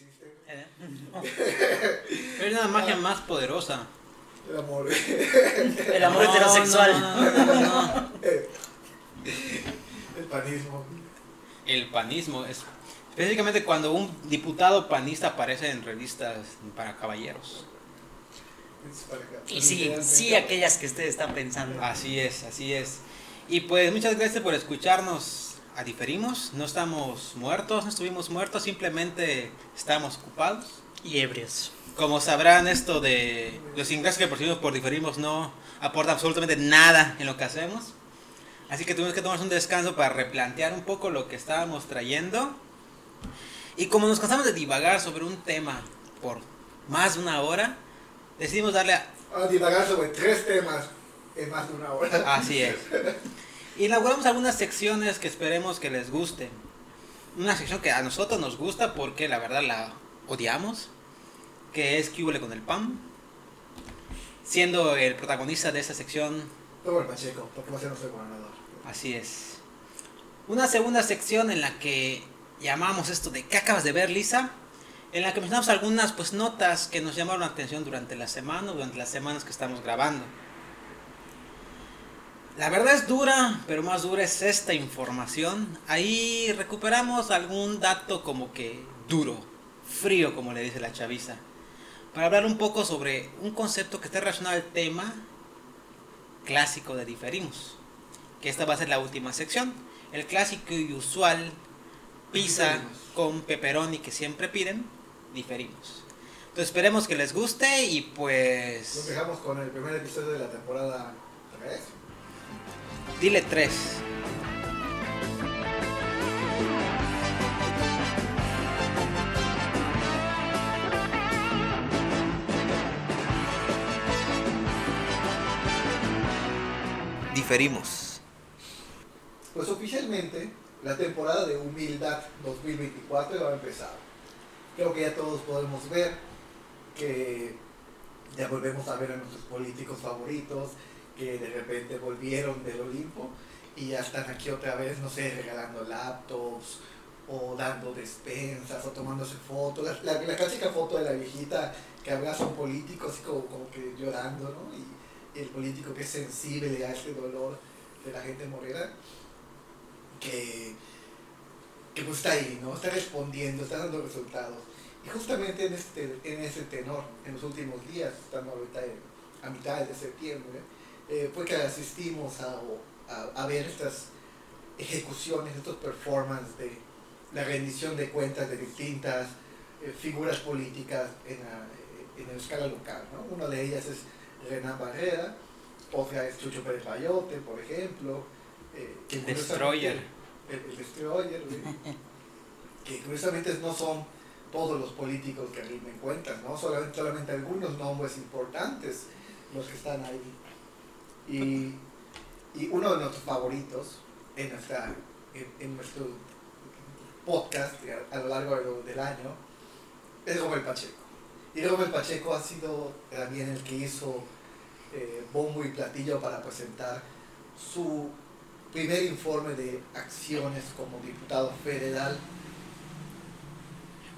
existe. Eh. Es una magia Ah. más poderosa. El amor. El amor No, heterosexual. no, no, no, no. El panismo. El panismo es específicamente cuando un diputado panista aparece en revistas para caballeros. Y sí, sí, aquellas que usted está pensando. Así es, así es. Y pues muchas gracias por escucharnos. A diferimos, no estamos muertos, no estuvimos muertos, simplemente estamos ocupados. Y ebrios. Como sabrán, esto de los ingresos que percibimos por diferimos no aporta absolutamente nada en lo que hacemos. Así que tuvimos que tomarnos un descanso para replantear un poco lo que estábamos trayendo. Y como nos cansamos de divagar sobre un tema por más de una hora, decidimos darle a, a divagar sobre tres temas en más de una hora. Así es. Inauguramos algunas secciones que esperemos que les gusten. Una sección que a nosotros nos gusta porque la verdad la odiamos, que es Cúbole con el PAM. Siendo el protagonista de esta sección, Todo el Pacheco, porque va a ser nuestro gobernador. así es. Una segunda sección en la que llamamos esto de ¿qué acabas de ver, Lisa? En la que mencionamos algunas pues notas que nos llamaron la atención durante la semana, durante las semanas que estamos grabando. La verdad es dura, pero más dura es esta información. Ahí recuperamos algún dato como que duro, frío, como le dice la chaviza. Para hablar un poco sobre un concepto que está relacionado al tema clásico de diferimos. Que esta va a ser la última sección. El clásico y usual pizza Diferimos. con pepperoni que siempre piden, diferimos. Entonces esperemos que les guste y Nos pues dejamos con el primer episodio de la temporada 3. Dile tres. Diferimos. Pues oficialmente la temporada de Humildad 2024 va a empezar. Creo que ya todos podemos ver que ya volvemos a ver a nuestros políticos favoritos que de repente volvieron del Olimpo y ya están aquí otra vez, no sé, regalando laptops o dando despensas o tomándose fotos. La, la- la clásica foto de la viejita que abraza a un político así como, como que llorando, ¿no? Y el político que es sensible a ese dolor de la gente morena que, que pues está ahí, ¿no? Está respondiendo, está dando resultados. Y justamente en, este, en ese tenor, en los últimos días, estando ahorita a mitad de septiembre, eh, fue que asistimos a, a, a ver estas ejecuciones, estos performances de la rendición de cuentas de distintas eh, figuras políticas en, la, en la escala local, ¿no? Una de ellas es Renan Barrera, otra es Chucho Pérez Bayote, por ejemplo. eh, que El Destroyer. El, el Destroyer, que curiosamente no son todos los políticos que rinden cuentas, ¿no? Solamente, solamente algunos nombres importantes los que están ahí. Y, y uno de nuestros favoritos en, nuestra, en, nuestro podcast a, lo largo del año es Romel Pacheco. Y Romel Pacheco ha sido también el que hizo eh, bombo y platillo para presentar su primer informe de acciones como diputado federal.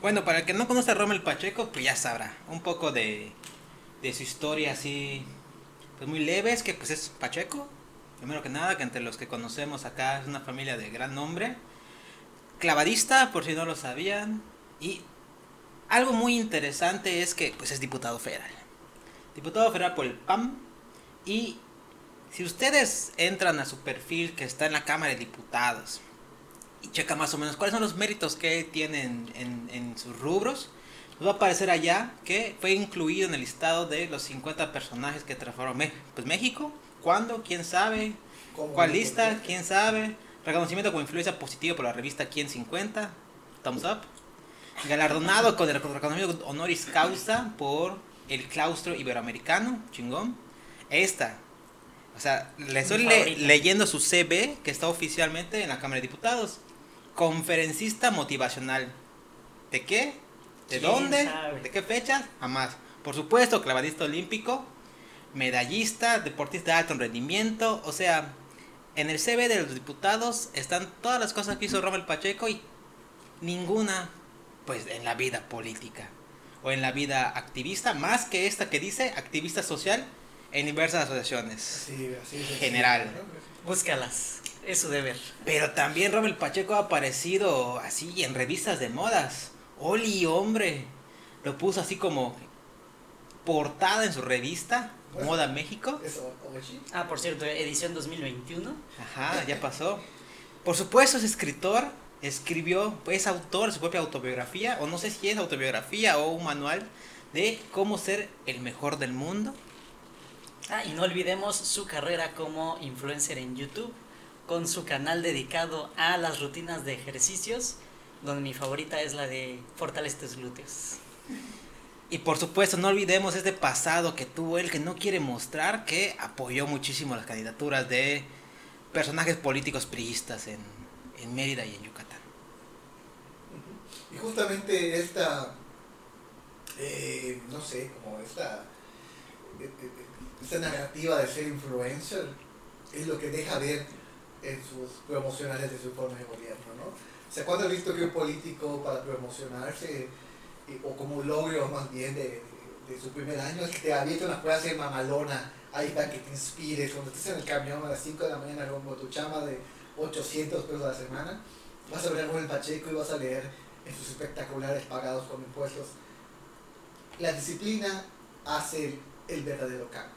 Bueno, para el que no conoce a Rommel Pacheco, pues ya sabrá. Un poco de, de su historia así, pues muy leve, es que pues es Pacheco. Primero que nada, que entre los que conocemos acá es una familia de gran nombre. Clavadista, por si no lo sabían. Y algo muy interesante es que pues es diputado federal. Diputado federal por el PAM. Y si ustedes entran a su perfil que está en la Cámara de Diputados y checa más o menos cuáles son los méritos que tienen en, en sus rubros, va a aparecer allá que fue incluido en el listado de los 50 personajes que transformó pues México. ¿Cuándo? ¿Quién sabe? ¿Cuál lista? ¿Quién sabe? Reconocimiento como influencia positiva por la revista Quién 50. Thumbs up. Galardonado con el reconocimiento honoris causa por el claustro iberoamericano. Chingón. Esta. O sea, le estoy le- leyendo su CV que está oficialmente en la Cámara de Diputados. Conferencista motivacional. ¿De qué? ¿De ¿Quién dónde? sabe? ¿De qué fechas? Jamás. Por supuesto, clavadista olímpico, medallista, deportista de alto rendimiento. O sea, en el CV de los diputados están todas las cosas que hizo Rommel Pacheco y ninguna pues en la vida política o en la vida activista, más que esta que dice activista social en diversas asociaciones. Sí, así es. General. ¿no? Búscalas. Es su deber. Pero también Rommel Pacheco ha aparecido así en revistas de modas. Oli, hombre. Lo puso así como portada en su revista, Moda México. Ah, por cierto, edición 2021. Ajá, ya pasó. Por supuesto es escritor, escribió, es autor de su propia autobiografía, o no sé si es autobiografía o un manual de cómo ser el mejor del mundo. Ah, y no olvidemos su carrera como influencer en YouTube, con su canal dedicado a las rutinas de ejercicios, donde mi favorita es la de fortalece tus glúteos. Y por supuesto, no olvidemos este pasado que tuvo él, que no quiere mostrar, que apoyó muchísimo las candidaturas de personajes políticos priistas en, en Mérida y en Yucatán. Y justamente esta, eh, no sé, como esta, eh, eh, esta narrativa de ser influencer es lo que deja ver en sus promocionales de su informe de gobierno, ¿no? Sea, ¿cuándo has visto que un político para promocionarse, eh, o como logro más bien de, de- de su primer año, es que te avienta una frase mamalona ahí para que te inspires, cuando estés en el camión a las 5 de la mañana con tu chama de 800 pesos a la semana, vas a ver con el Pacheco y vas a leer en sus espectaculares pagados con impuestos. La disciplina hace el, verdadero cambio.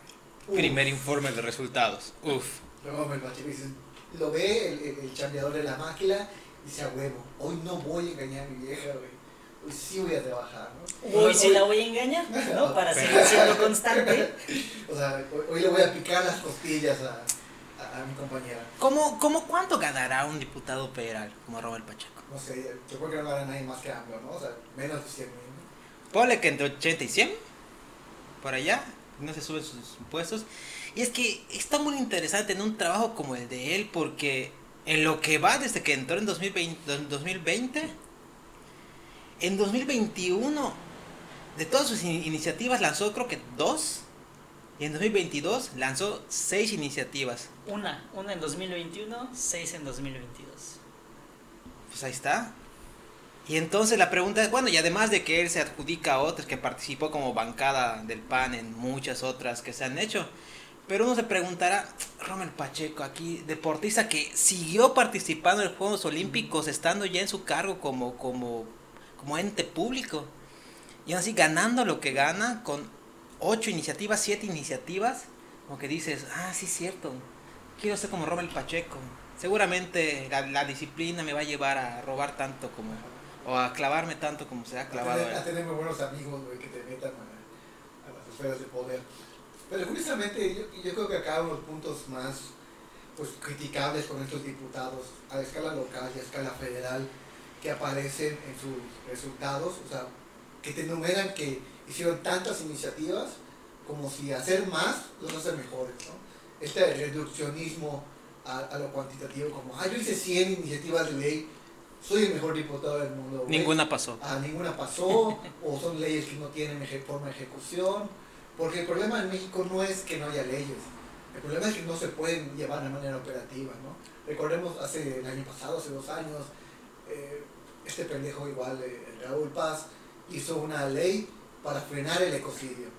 Uf, Primer informe de resultados. Uf. luego el Pacheco dice, lo ve el, el, el chambeador de la máquina dice a huevo, hoy no voy a engañar a mi vieja, güey. Hoy sí voy a trabajar, ¿no? Hoy sí la voy a engañar, ¿no? Para seguir siendo constante. O sea, hoy, hoy le voy a picar las costillas a, a, a mi compañera. ¿Cómo, cómo cuánto ganará un diputado federal como Robert Pacheco? No sé, yo creo que no va a nadie más que AMLO, ¿no? O sea, menos de 100 mil. ¿no? Ponle que entre 80 y 100, por allá, no se suben sus impuestos. Y es que está muy interesante en un trabajo como el de él, porque en lo que va desde que entró en 2020, 2020 en 2021, de todas sus in- iniciativas lanzó creo que dos, y en 2022 lanzó seis iniciativas. Una, una en 2021, seis en 2022. Pues ahí está. Y entonces la pregunta es, bueno, y además de que él se adjudica a otras, que participó como bancada del PAN en muchas otras que se han hecho, pero uno se preguntará, Rommel Pacheco, aquí, deportista que siguió participando en los Juegos Olímpicos, estando ya en su cargo como, como, como ente público, y aún así ganando lo que gana con ocho iniciativas, siete iniciativas, como que dices, ah, sí es cierto, quiero ser como Rommel Pacheco. Seguramente la, la disciplina me va a llevar a robar tanto como, o a clavarme tanto como se ha A clavado tener, a tener buenos amigos, que te metan a, a las esferas de poder. Pero curiosamente, yo, yo creo que acá uno de los puntos más pues, criticables con estos diputados a escala local y a escala federal que aparecen en sus resultados, o sea, que te enumeran que hicieron tantas iniciativas como si hacer más los hace mejores, ¿no? Este reduccionismo a, a lo cuantitativo, como, ah, yo hice 100 iniciativas de ley, soy el mejor diputado del mundo. güey". Ninguna pasó. Ah, ninguna pasó, o son leyes que no tienen eje- forma de ejecución, porque el problema en México no es que no haya leyes, el problema es que no se pueden llevar de manera operativa, ¿no? Recordemos hace el año pasado, hace dos años, eh, este pendejo igual, eh, Raúl Paz, hizo una ley para frenar el ecocidio.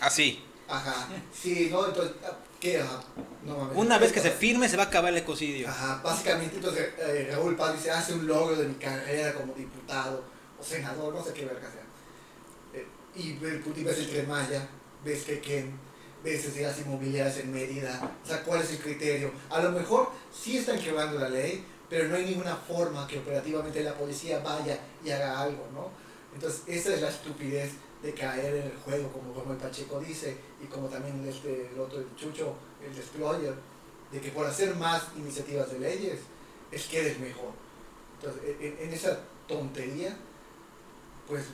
Así. Ajá, sí, ¿no? Entonces, ¿qué? Ajá, no mames. Una vez que se firme se va a acabar el ecocidio. Ajá, básicamente entonces eh, Raúl Paz dice, hace un logro de mi carrera como diputado o senador, no sé qué verga sea. Y ve- y ves el Tren Maya, ves que Ken, ves las inmobiliarias en Mérida, o sea, ¿cuál es el criterio? A lo mejor sí están quebrando la ley, pero no hay ninguna forma que operativamente la policía vaya y haga algo, ¿no? Entonces, esa es la estupidez de caer en el juego, como, como el Pacheco dice, y como también este, el otro, el Chucho, el Destroyer, de que por hacer más iniciativas de leyes es que eres mejor. Entonces, en, en esa tontería, pues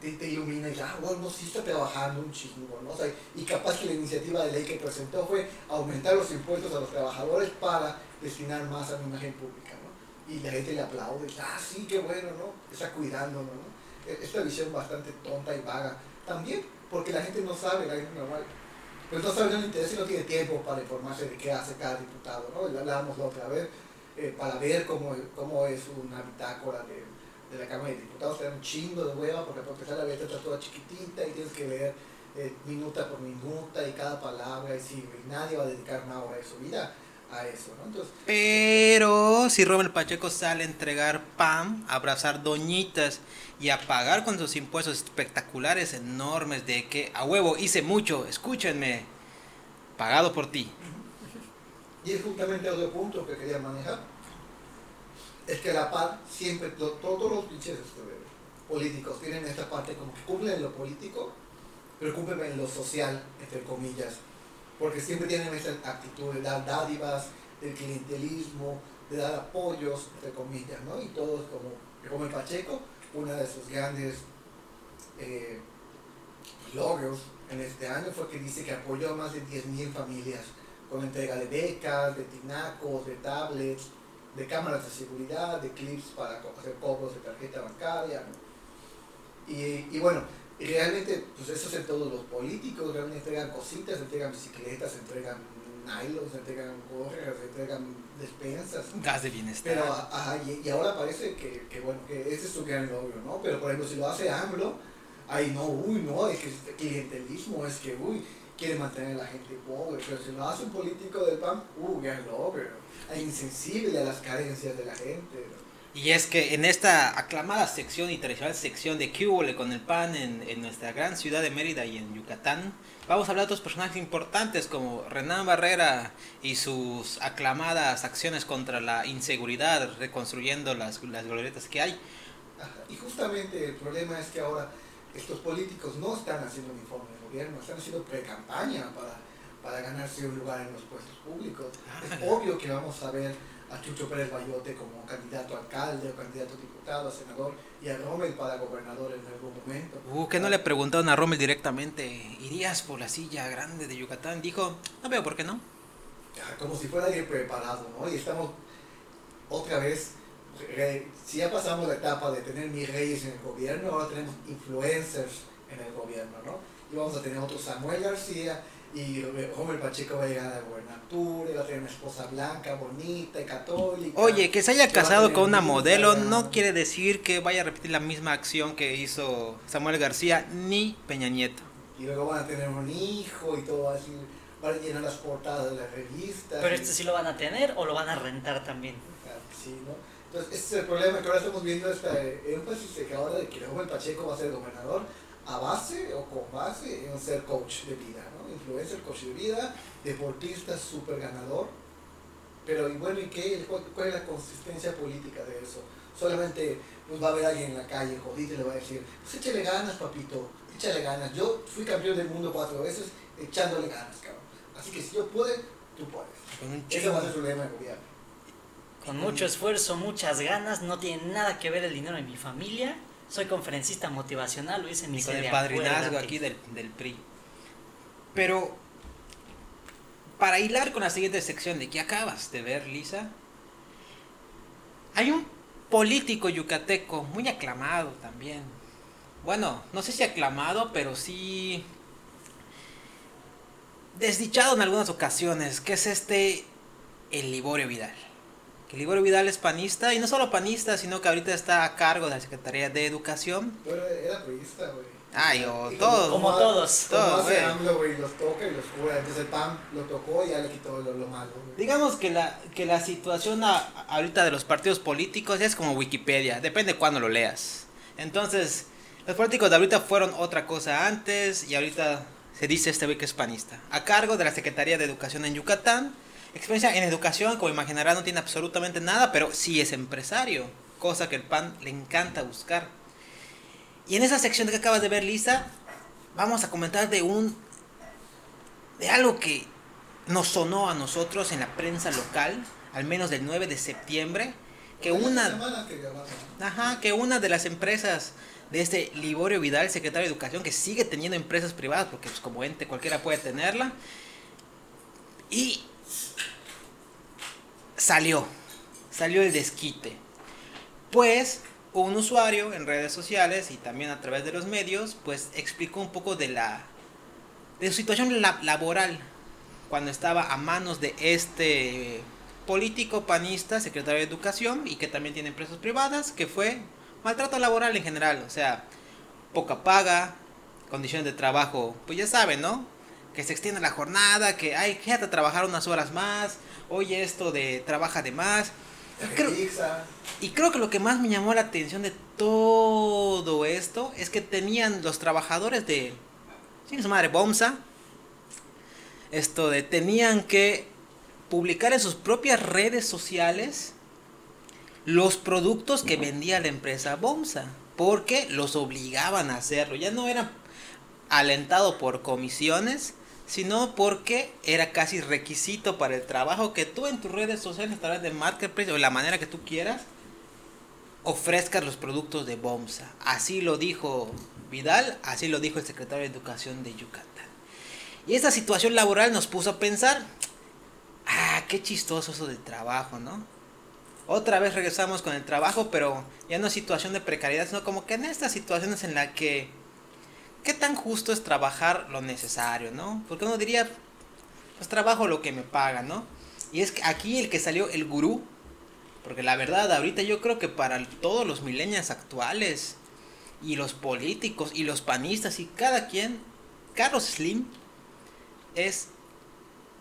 te, ilumina y ah, bueno, no, sí está trabajando un chingo, ¿no? O y capaz que la iniciativa de ley que presentó fue aumentar los impuestos a los trabajadores para destinar más a la imagen pública, ¿no? Y la gente le aplaude, y, ah, sí, qué bueno, ¿no? Está cuidándonos, ¿no? E- Esta visión bastante tonta y vaga. También porque la gente no sabe, la gente normal, pues no sabe, no le interesa y no tiene tiempo para informarse de qué hace cada diputado, ¿no? Ya hablábamos la otra vez, eh, para ver cómo, cómo es una bitácora de de la Cámara de Diputados te dan un chingo de hueva porque para empezar la letra está toda chiquitita y tienes que leer eh, minuta por minuta y cada palabra y, sí, y nadie va a dedicar una hora de su vida a eso, ¿no? Entonces, Pero si Robert Pacheco sale a entregar pan, a abrazar doñitas y a pagar con sus impuestos espectaculares, enormes, de que a huevo hice mucho, escúchenme, pagado por ti. y es justamente otro punto que quería manejar, es que la PAD siempre, to- todos los pinches este, políticos tienen esta parte como que cumplen en lo político, pero cumplen en lo social, entre comillas, porque siempre tienen esa actitud de dar dádivas, del clientelismo, de dar apoyos, entre comillas, ¿no? Y todos como, como el Pacheco, una de sus grandes eh, logros en este año fue que dice que apoyó a más de 10.000 familias con entrega de becas, de tinacos, de tablets, de cámaras de seguridad, de clips para hacer cobros de tarjeta bancaria. ¿no? Y, y bueno, realmente, pues eso hacen todos los políticos, realmente entregan cositas, entregan bicicletas, entregan nylons, entregan gorras, entregan despensas. Gas de bienestar. Pero, ajá, y, y ahora parece que, que, bueno, que ese es su gran logro, ¿no? Pero, por ejemplo, si lo hace AMLO, ahí no, uy, no, es que es clientelismo, es que, uy, quiere mantener a la gente pobre. Pero si lo hace un político del PAN, uy, gran logro. Es insensible a las carencias de la gente. Y es que en esta aclamada sección y tradicional sección de ¿Qué hubo con el pan en, en nuestra gran ciudad de Mérida y en Yucatán? Vamos a hablar de otros personajes importantes como Renan Barrera y sus aclamadas acciones contra la inseguridad, reconstruyendo las, las glorietas que hay. Ajá, Y justamente el problema es que ahora estos políticos no están haciendo un informe de gobierno, están haciendo pre-campaña para, para ganarse un lugar en los puestos públicos. Ah, Es obvio que vamos a ver a Chucho Pérez Bayote como candidato a alcalde o candidato a diputado, a senador, y a Rommel para gobernador en algún momento. Uh, que no le preguntaron a Rommel directamente, ¿irías por la silla grande de Yucatán? Dijo, no veo por qué no. Ah, Como si fuera alguien preparado, ¿no? Y estamos otra vez, si ya pasamos la etapa de tener mis reyes en el gobierno, ahora tenemos influencers en el gobierno, ¿no? Y vamos a tener otro Samuel García y Rommel Pacheco va a llegar a la gobernatura, y va a tener una esposa blanca, bonita y católica. Oye, que se haya Que casado con una modelo no quiere decir que vaya a repetir la misma acción que hizo Samuel García ni Peña Nieto. Y luego van a tener un hijo y todo así, van a llenar las portadas de las revistas. Pero y- este sí lo van a tener o lo van a rentar también. Que sí, ¿no? Entonces, ese es el problema que ahora estamos viendo este énfasis de que ahora de que Rommel Pacheco va a ser gobernador a base o con base en ser coach de vida, ¿no? Influencer, coach de vida, deportista súper ganador. Pero, y bueno, ¿y qué? ¿Cuál, es la consistencia política de eso? Solamente pues, va a haber alguien en la calle jodido y le va a decir, pues échale ganas, papito, échale ganas. Yo fui campeón del mundo cuatro veces echándole ganas, cabrón. Así que si yo pude, tú puedes. Ese va a ser su lema de gobierno. Con mucho esfuerzo, muchas ganas, no tiene nada que ver el dinero en mi familia. Soy conferencista motivacional, lo hice en mi con el padrinazgo aquí del, del PRI. Pero, para hilar con la siguiente sección de que acabas de ver, Lisa, hay un político yucateco muy aclamado también. Bueno, no sé si aclamado, pero sí desdichado en algunas ocasiones, que es este, el Liborio Vidal. Que Liborio Vidal es panista, y no solo panista, sino que ahorita está a cargo de la Secretaría de Educación. Pero era priista, güey. Ay, o Y todos. Como todos. Como Todos, hace güey. Los toca y los cura. Entonces el PAN lo tocó y ya le quitó lo, lo malo. Digamos que la, que la situación a- ahorita de los partidos políticos es como Wikipedia, depende cuándo lo leas. Entonces, los políticos de ahorita fueron otra cosa antes y ahorita se dice este güey que es panista. A cargo de la Secretaría de Educación en Yucatán. Experiencia en educación, como imaginarán, no tiene absolutamente nada, pero sí es empresario, cosa que el PAN le encanta buscar. Y en esa sección que acabas de ver, Lisa, vamos a comentar de un de algo que nos sonó a nosotros en la prensa local, al menos del 9 de septiembre, que una, ajá, que una de las empresas de este Liborio Vidal, secretario de Educación, que sigue teniendo empresas privadas, porque pues, como ente cualquiera puede tenerla, y salió, salió el desquite. Pues un usuario en redes sociales y también a través de los medios, pues explicó un poco de la de su situación la- laboral cuando estaba a manos de este político panista, secretario de Educación y que también tiene empresas privadas, que fue maltrato laboral en general, o sea, poca paga, condiciones de trabajo, pues ya saben, ¿no? Que se extiende la jornada, que hay quédate a trabajar unas horas más, oye esto de trabaja de más. Y creo, y creo que lo que más me llamó la atención de todo esto es que tenían los trabajadores de, sin su madre, Bomsa, esto de tenían que publicar en sus propias redes sociales los productos que vendía la empresa Bomsa, porque los obligaban a hacerlo, ya no era alentado por comisiones, sino porque era casi requisito para el trabajo que tú en tus redes sociales, a través de Marketplace o de la manera que tú quieras, ofrezcas los productos de Bomsa. Así lo dijo Vidal, así lo dijo el secretario de Educación de Yucatán. Y esta situación laboral nos puso a pensar, ah, qué chistoso eso del trabajo, ¿no? Otra vez regresamos con el trabajo, pero ya no es situación de precariedad, sino como que en estas situaciones en la que, ¿qué tan justo es trabajar lo necesario, ¿no? Porque uno diría, pues trabajo lo que me pagan, ¿no? Y es que aquí el que salió el gurú, porque la verdad, ahorita yo creo que para todos los millennials actuales, y los políticos, y los panistas, y cada quien, Carlos Slim es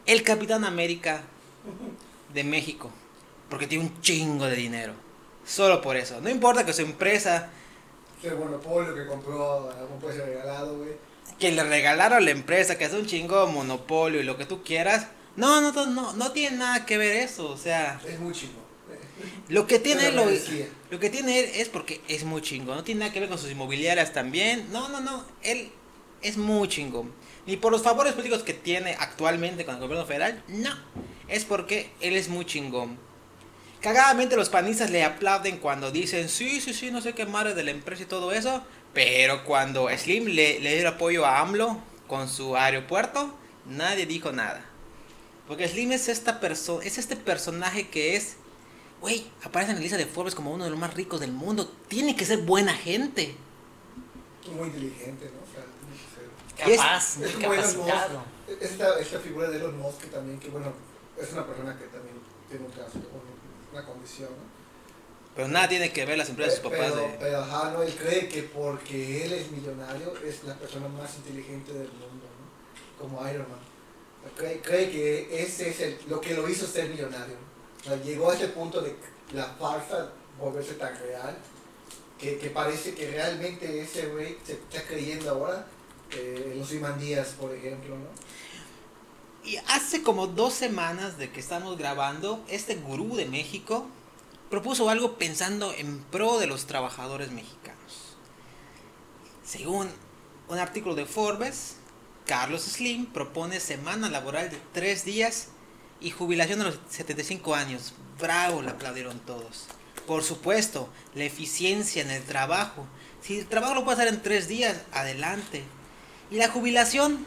el Capitán América de México. Porque tiene un chingo de dinero. Solo por eso. No importa que su empresa, El monopolio que compró a un precio regalado, güey. que le regalaron a la empresa, que es un chingo monopolio y lo que tú quieras. No, no, no, no, no tiene nada que ver eso. O sea, Es muy chingo. lo que tiene lo lo, que tiene él es porque es muy chingo. No tiene nada que ver con sus inmobiliarias también. No, no, no. Él es muy chingo. Ni por los favores políticos que tiene actualmente con el gobierno federal. No. Es porque él es muy chingón. Cagadamente los panistas le aplauden cuando dicen, sí, sí, sí, no sé qué madre de la empresa y todo eso. Pero cuando Slim le, le dio el apoyo a AMLO con su aeropuerto, nadie dijo nada. Porque Slim es esta persona, es este personaje que es, güey, aparece en la lista de Forbes como uno de los más ricos del mundo. Tiene que ser buena gente. Muy inteligente, ¿no? O sea, tiene que ser- Capaz, Es muy como Elon capacitado. Musk. Esta, esta figura de Elon Musk que también, que bueno, es una persona que también tiene un caso, un- una condición, ¿no? Pero nada tiene que ver las empresas de sus papás pero, de... pero ajá, no, él cree que porque él es millonario es la persona más inteligente del mundo, ¿no? Como Iron Man. Cree, cree que ese es el, lo que lo hizo ser millonario. O sea, llegó a ese punto de la farsa volverse tan real que, que parece que realmente ese güey se está creyendo ahora eh, los Díaz, por ejemplo, ¿no? Y hace como dos semanas de que estamos grabando, este gurú de México propuso algo pensando en pro de los trabajadores mexicanos. Según un artículo de Forbes, Carlos Slim propone semana laboral de tres días y jubilación a los 75 años. Bravo, le aplaudieron todos. Por supuesto, la eficiencia en el trabajo. Si el trabajo lo puede hacer en tres días, adelante. Y la jubilación,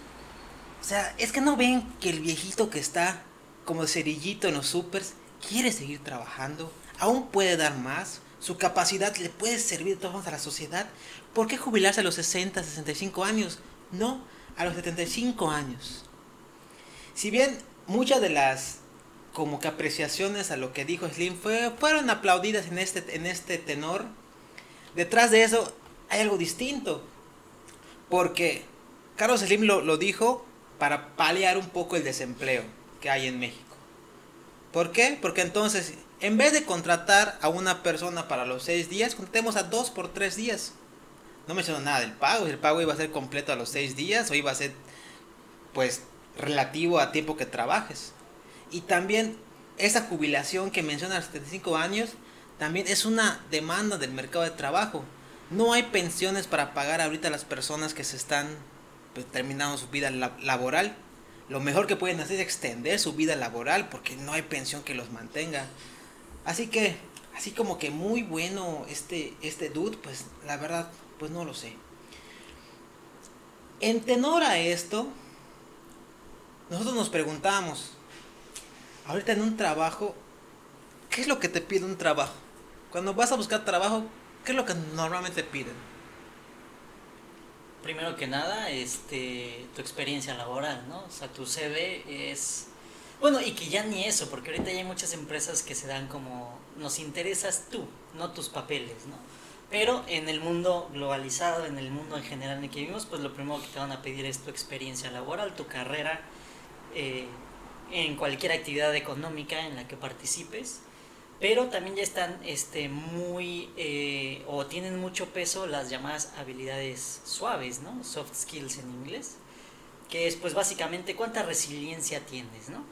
o sea, es que no ven que el viejito que está como cerillito en los supers quiere seguir trabajando, aún puede dar más, su capacidad le puede servir de todas formas a la sociedad. ¿Por qué jubilarse a los 60, 65 años? No, a los 75 años. Si bien muchas de las como que apreciaciones a lo que dijo Slim fue, fueron aplaudidas en este, en este tenor, detrás de eso hay algo distinto. Porque Carlos Slim lo, lo dijo para paliar un poco el desempleo que hay en México. ¿Por qué? Porque entonces, en vez de contratar a una persona para los seis días, contratemos a dos por tres días. No menciono nada del pago, si el pago iba a ser completo a los seis días o iba a ser, pues, relativo a tiempo que trabajes. Y también esa jubilación que menciona a los 75 años, también es una demanda del mercado de trabajo. No hay pensiones para pagar ahorita a las personas que se están pues, terminando su vida la- laboral. Lo mejor que pueden hacer es extender su vida laboral porque no hay pensión que los mantenga. Así que, así como que muy bueno este, este dude, pues la verdad, pues no lo sé. En tenor a esto, nosotros nos preguntamos, ahorita en un trabajo, ¿qué es lo que te pide un trabajo? Cuando vas a buscar trabajo, ¿qué es lo que normalmente piden? Primero que nada, este, tu experiencia laboral, ¿no? O sea, tu CV es... Bueno, y que ya ni eso, porque ahorita ya hay muchas empresas que se dan como, nos interesas tú, no tus papeles, ¿no? Pero en el mundo globalizado, en el mundo en general en el que vivimos, pues lo primero que te van a pedir es tu experiencia laboral, tu carrera, eh, en cualquier actividad económica en la que participes. Pero también ya están este, muy, eh, o tienen mucho peso las llamadas habilidades suaves, ¿no? Soft skills en inglés. Que es pues básicamente cuánta resiliencia tienes, ¿no?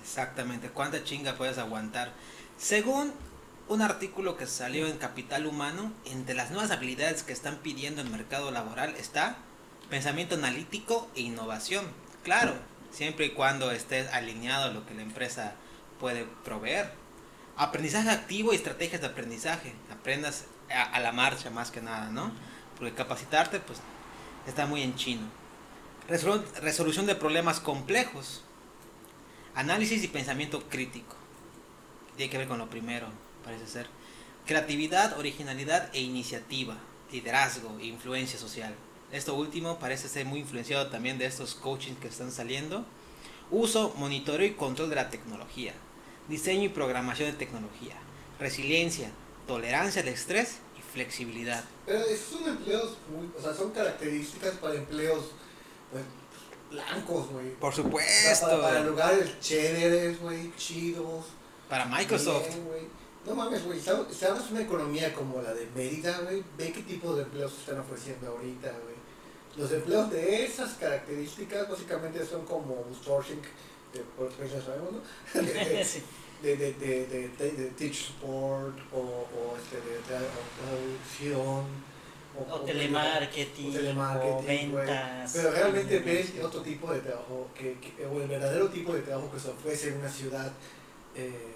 Exactamente, cuánta chinga puedes aguantar. Según un artículo que salió en Capital Humano, entre las nuevas habilidades que están pidiendo el mercado laboral está pensamiento analítico e innovación. Claro, siempre y cuando estés alineado a lo que la empresa puede proveer. Aprendizaje activo y estrategias de aprendizaje. Aprendas a, la marcha más que nada, ¿no? Porque capacitarte, pues, está muy en chino. resolución de problemas complejos. Análisis y pensamiento crítico. Tiene que ver con lo primero parece ser. Creatividad, originalidad e iniciativa, liderazgo e influencia social. Esto último parece ser muy influenciado también de estos coachings que están saliendo. Uso, monitoreo y control de la tecnología. Diseño y programación de tecnología. Resiliencia, tolerancia al estrés y flexibilidad. Pero esos son empleos, muy, o sea, son características para empleos pues, blancos, güey. Por supuesto. para, para, lugares chéveres, güey, chidos. Para Microsoft. No mames, güey, si hablas una economía como la de Mérida, güey, ve qué tipo de empleos se están ofreciendo ahorita, güey. Los empleos de esas características básicamente son como outsourcing, de, por experiencia sabemos, ¿no? De, de, de, de, de, teach support o, o este, de, traducción. O, o, telemarketing, o, telemarketing, o ventas. Pero realmente ves otro tipo de trabajo, que, que, o el verdadero tipo de trabajo que se ofrece en una ciudad eh,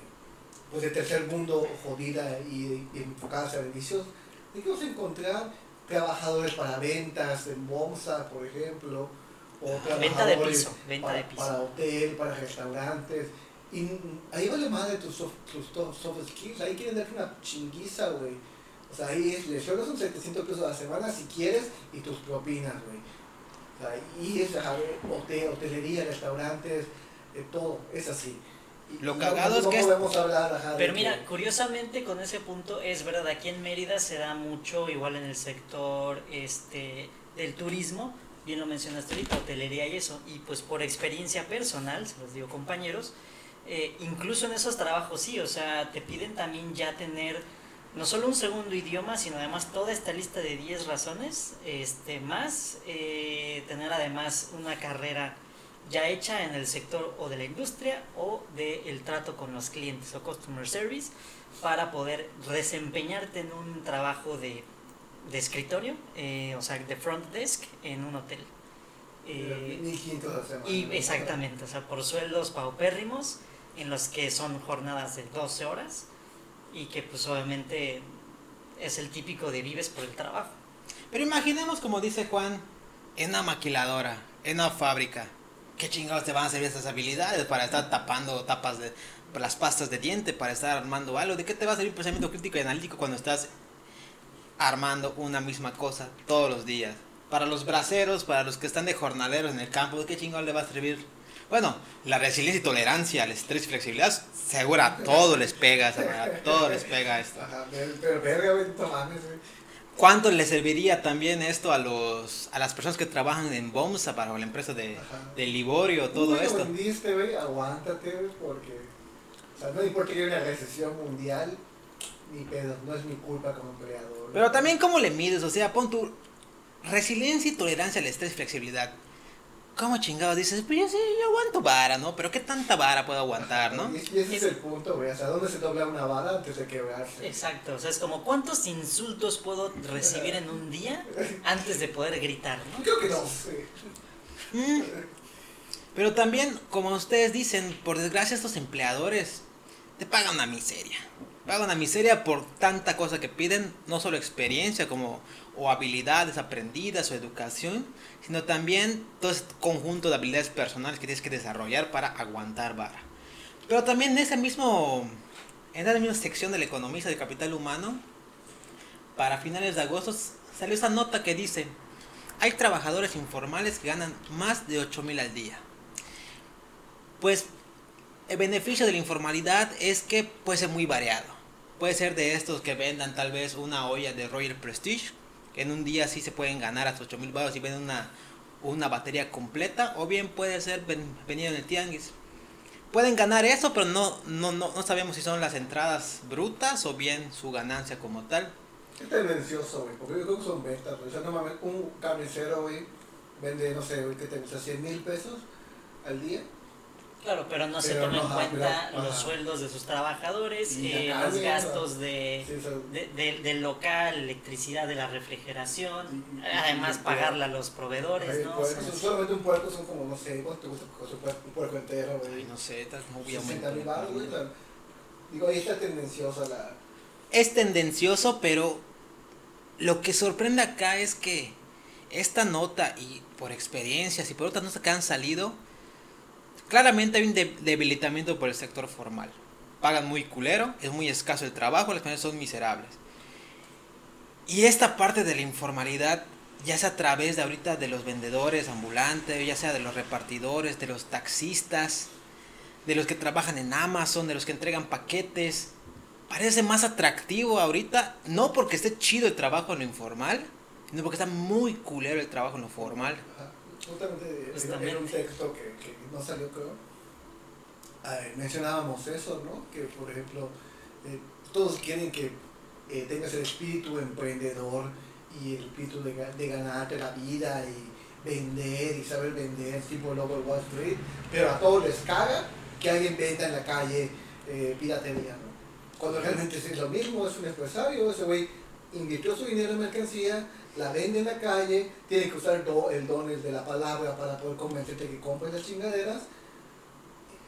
pues de tercer mundo jodida y, enfocada a servicios, hay que encontrar trabajadores para ventas en Bomsa, por ejemplo, o venta de piso, venta para, de piso. para hotel, para restaurantes. Y ahí vale más de tus soft, soft skills, ahí quieren darte una chinguiza, güey. O sea, ahí es, les son 700 pesos a la semana si quieres y tus propinas, güey. O sea, y es, hotel, hotelería, restaurantes, de todo, es así. Lo cagado es que... Pero mira, curiosamente con ese punto es verdad, aquí en Mérida se da mucho, igual en el sector este del turismo, bien lo mencionaste ahorita, hotelería y eso, y pues por experiencia personal, se los digo compañeros, eh, incluso en esos trabajos sí, o sea, te piden también ya tener no solo un segundo idioma, sino además toda esta lista de 10 razones, este, más eh, tener además una carrera ya hecha en el sector o de la industria o del trato con los clientes o customer service para poder desempeñarte en un trabajo de, de escritorio, eh, o sea, de front desk en un hotel. Eh, y exactamente, o sea, por sueldos paupérrimos en los que son jornadas de 12 horas y que pues obviamente es el típico de vives por el trabajo. Pero imaginemos como dice Juan, en una maquiladora, en una fábrica, ¿qué chingados te van a servir esas habilidades para estar tapando tapas de las pastas de diente, para estar armando algo? ¿De qué te va a servir un pensamiento crítico y analítico cuando estás armando una misma cosa todos los días? Para los braceros, para los que están de jornaleros en el campo, ¿de qué chingados le va a servir? Bueno, la resiliencia y tolerancia al estrés y flexibilidad, segura, a todo les pega, a todo les pega esto. ¿Cuánto le serviría también esto a los a las personas que trabajan en Bomsa para la empresa de, de Liborio, todo Uy, esto? vendiste, güey, aguántate, porque o sea, no importa que haya una recesión mundial, ni pedo, no es mi culpa como empleador. Pero también cómo le mides, o sea, pon tu resiliencia y tolerancia al estrés y flexibilidad. ¿Cómo chingados dices? Pues yo sí, yo aguanto vara, ¿no? Pero ¿qué tanta vara puedo aguantar, no? Y, ese es el punto, güey. O sea, ¿dónde se dobla una vara antes de quebrarse? Exacto. O sea, es como, ¿cuántos insultos puedo recibir en un día antes de poder gritar, no? Creo que no. Mm. Pero también, como ustedes dicen, por desgracia estos empleadores te pagan una miseria. Pagan una miseria por tanta cosa que piden, no solo experiencia como o habilidades aprendidas o educación, sino también todo este conjunto de habilidades personales que tienes que desarrollar para aguantar vara. Pero también en ese mismo, en esa misma sección del economista de capital humano, para finales de agosto salió esa nota que dice, hay trabajadores informales que ganan más de 8 mil al día. Pues el beneficio de la informalidad es que puede ser muy variado. Puede ser de estos que vendan tal vez una olla de Royal Prestige, en un día sí se pueden ganar hasta 8 mil baros y venden una, una batería completa, o bien puede ser ven- venido en el tianguis. Pueden ganar eso, pero no, no, no, no sabemos si son las entradas brutas o bien su ganancia como tal. Es tendencioso, güey, porque yo creo que son ventas. O sea, normalmente un carnicero, güey, vende, no sé, güey, que te gusta 100 mil pesos al día. Claro, pero no se Pero toma no, en cuenta pero- los ajá. sueldos de sus trabajadores, Y eh, la los gastos de, Sí, de- de- del local, electricidad de la refrigeración, Y- y- además y- pagarle a los proveedores, ¿no? pues, O sea, solamente un puerco son como, no sé, ¿cuánto te gusta un puerco- un puerco entero, güey? Ay, no sé, tal- no voy a 60 aumentar mil la baros, güey. Digo, ahí está tendenciosa la... es tendencioso, pero lo que sorprende acá es que esta nota y por experiencias y por otras notas que han salido, claramente hay un de- debilitamiento por el sector formal. Pagan muy culero, es muy escaso el trabajo, las condiciones son miserables. Y esta parte de la informalidad, ya sea a través de ahorita de los vendedores ambulantes, ya sea de los repartidores, de los taxistas, de los que trabajan en Amazon, de los que entregan paquetes, parece más atractivo ahorita, no porque esté chido el trabajo en lo informal, sino porque está muy culero el trabajo en lo formal. Justamente, era un texto que, que no salió, creo. Ah, mencionábamos eso, ¿no? Que, por ejemplo, eh, todos quieren que eh, tengas el espíritu emprendedor y el espíritu de, de ganarte la vida y vender y saber vender, tipo lobo de Wall Street, pero a todos les caga que alguien venda en la calle eh, piratería, ¿no? Cuando realmente es lo mismo, es un empresario, ese güey invirtió su dinero en mercancía, la vende en la calle, tiene que usar el, do- el dones de la palabra para poder convencerte que compres las chingaderas.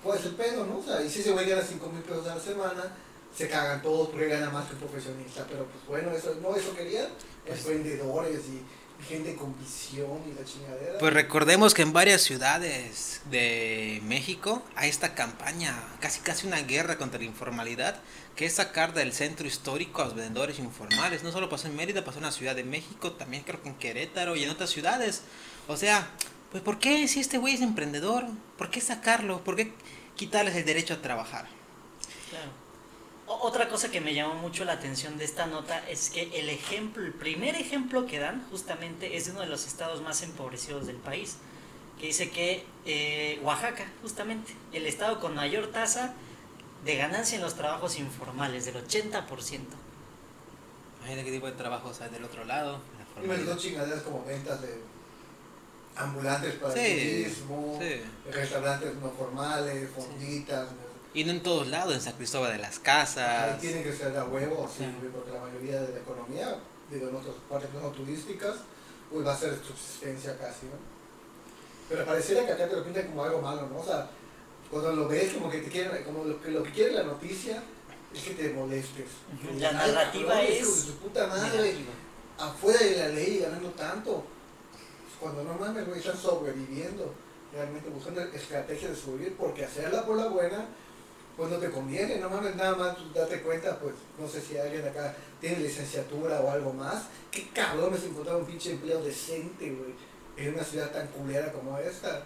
Pues el pedo, ¿no? O sea, y si ese güey gana 5 mil pesos a la semana, se cagan todos porque gana más que un profesionista. Pero pues bueno, eso no eso querían, Pues- emprendedores y gente con visión y la chingadera. Pues recordemos que en varias ciudades de México hay esta campaña, casi casi una guerra contra la informalidad, que es sacar del centro histórico a los vendedores informales. No solo pasó en Mérida, pasó en la Ciudad de México, también creo que en Querétaro y en otras ciudades. O sea, pues ¿por qué si este güey es emprendedor? ¿Por qué sacarlo? ¿Por qué quitarles el derecho a trabajar? Claro. Otra cosa que me llamó mucho la atención de esta nota es que el ejemplo, el primer ejemplo que dan justamente es de uno de los estados más empobrecidos del país, que dice que eh, Oaxaca, justamente, el estado con mayor tasa de ganancia en los trabajos informales, del 80%. Imagínate qué tipo de trabajos hay del otro lado. la Y me formalidad. chingaderas como ventas de ambulantes para Sí, el turismo, sí. restaurantes no formales, fonditas. Y no en todos lados, en San Cristóbal de las Ahí Casas. tienen que ser a huevo, sí, Sí. porque la mayoría de la economía, digo, en otras partes no turísticas, pues va a ser subsistencia casi, ¿no? Pero pareciera que acá te lo pintan como algo malo, ¿no? O sea, cuando lo ves como que te quieren, como lo que, lo que quiere la noticia es que te molestes. La "Ay, narrativa cabrones, es de su puta madre, afuera de la ley ganando tanto. Pues cuando no mames, güey, están sobreviviendo, realmente buscando estrategias de sobrevivir, porque hacerla por la buena, pues no te conviene, no mames, nada más tú date cuenta, pues no sé si alguien acá tiene licenciatura o algo más. Qué cabrón es encontrar un pinche empleo decente, güey, en una ciudad tan culera como esta.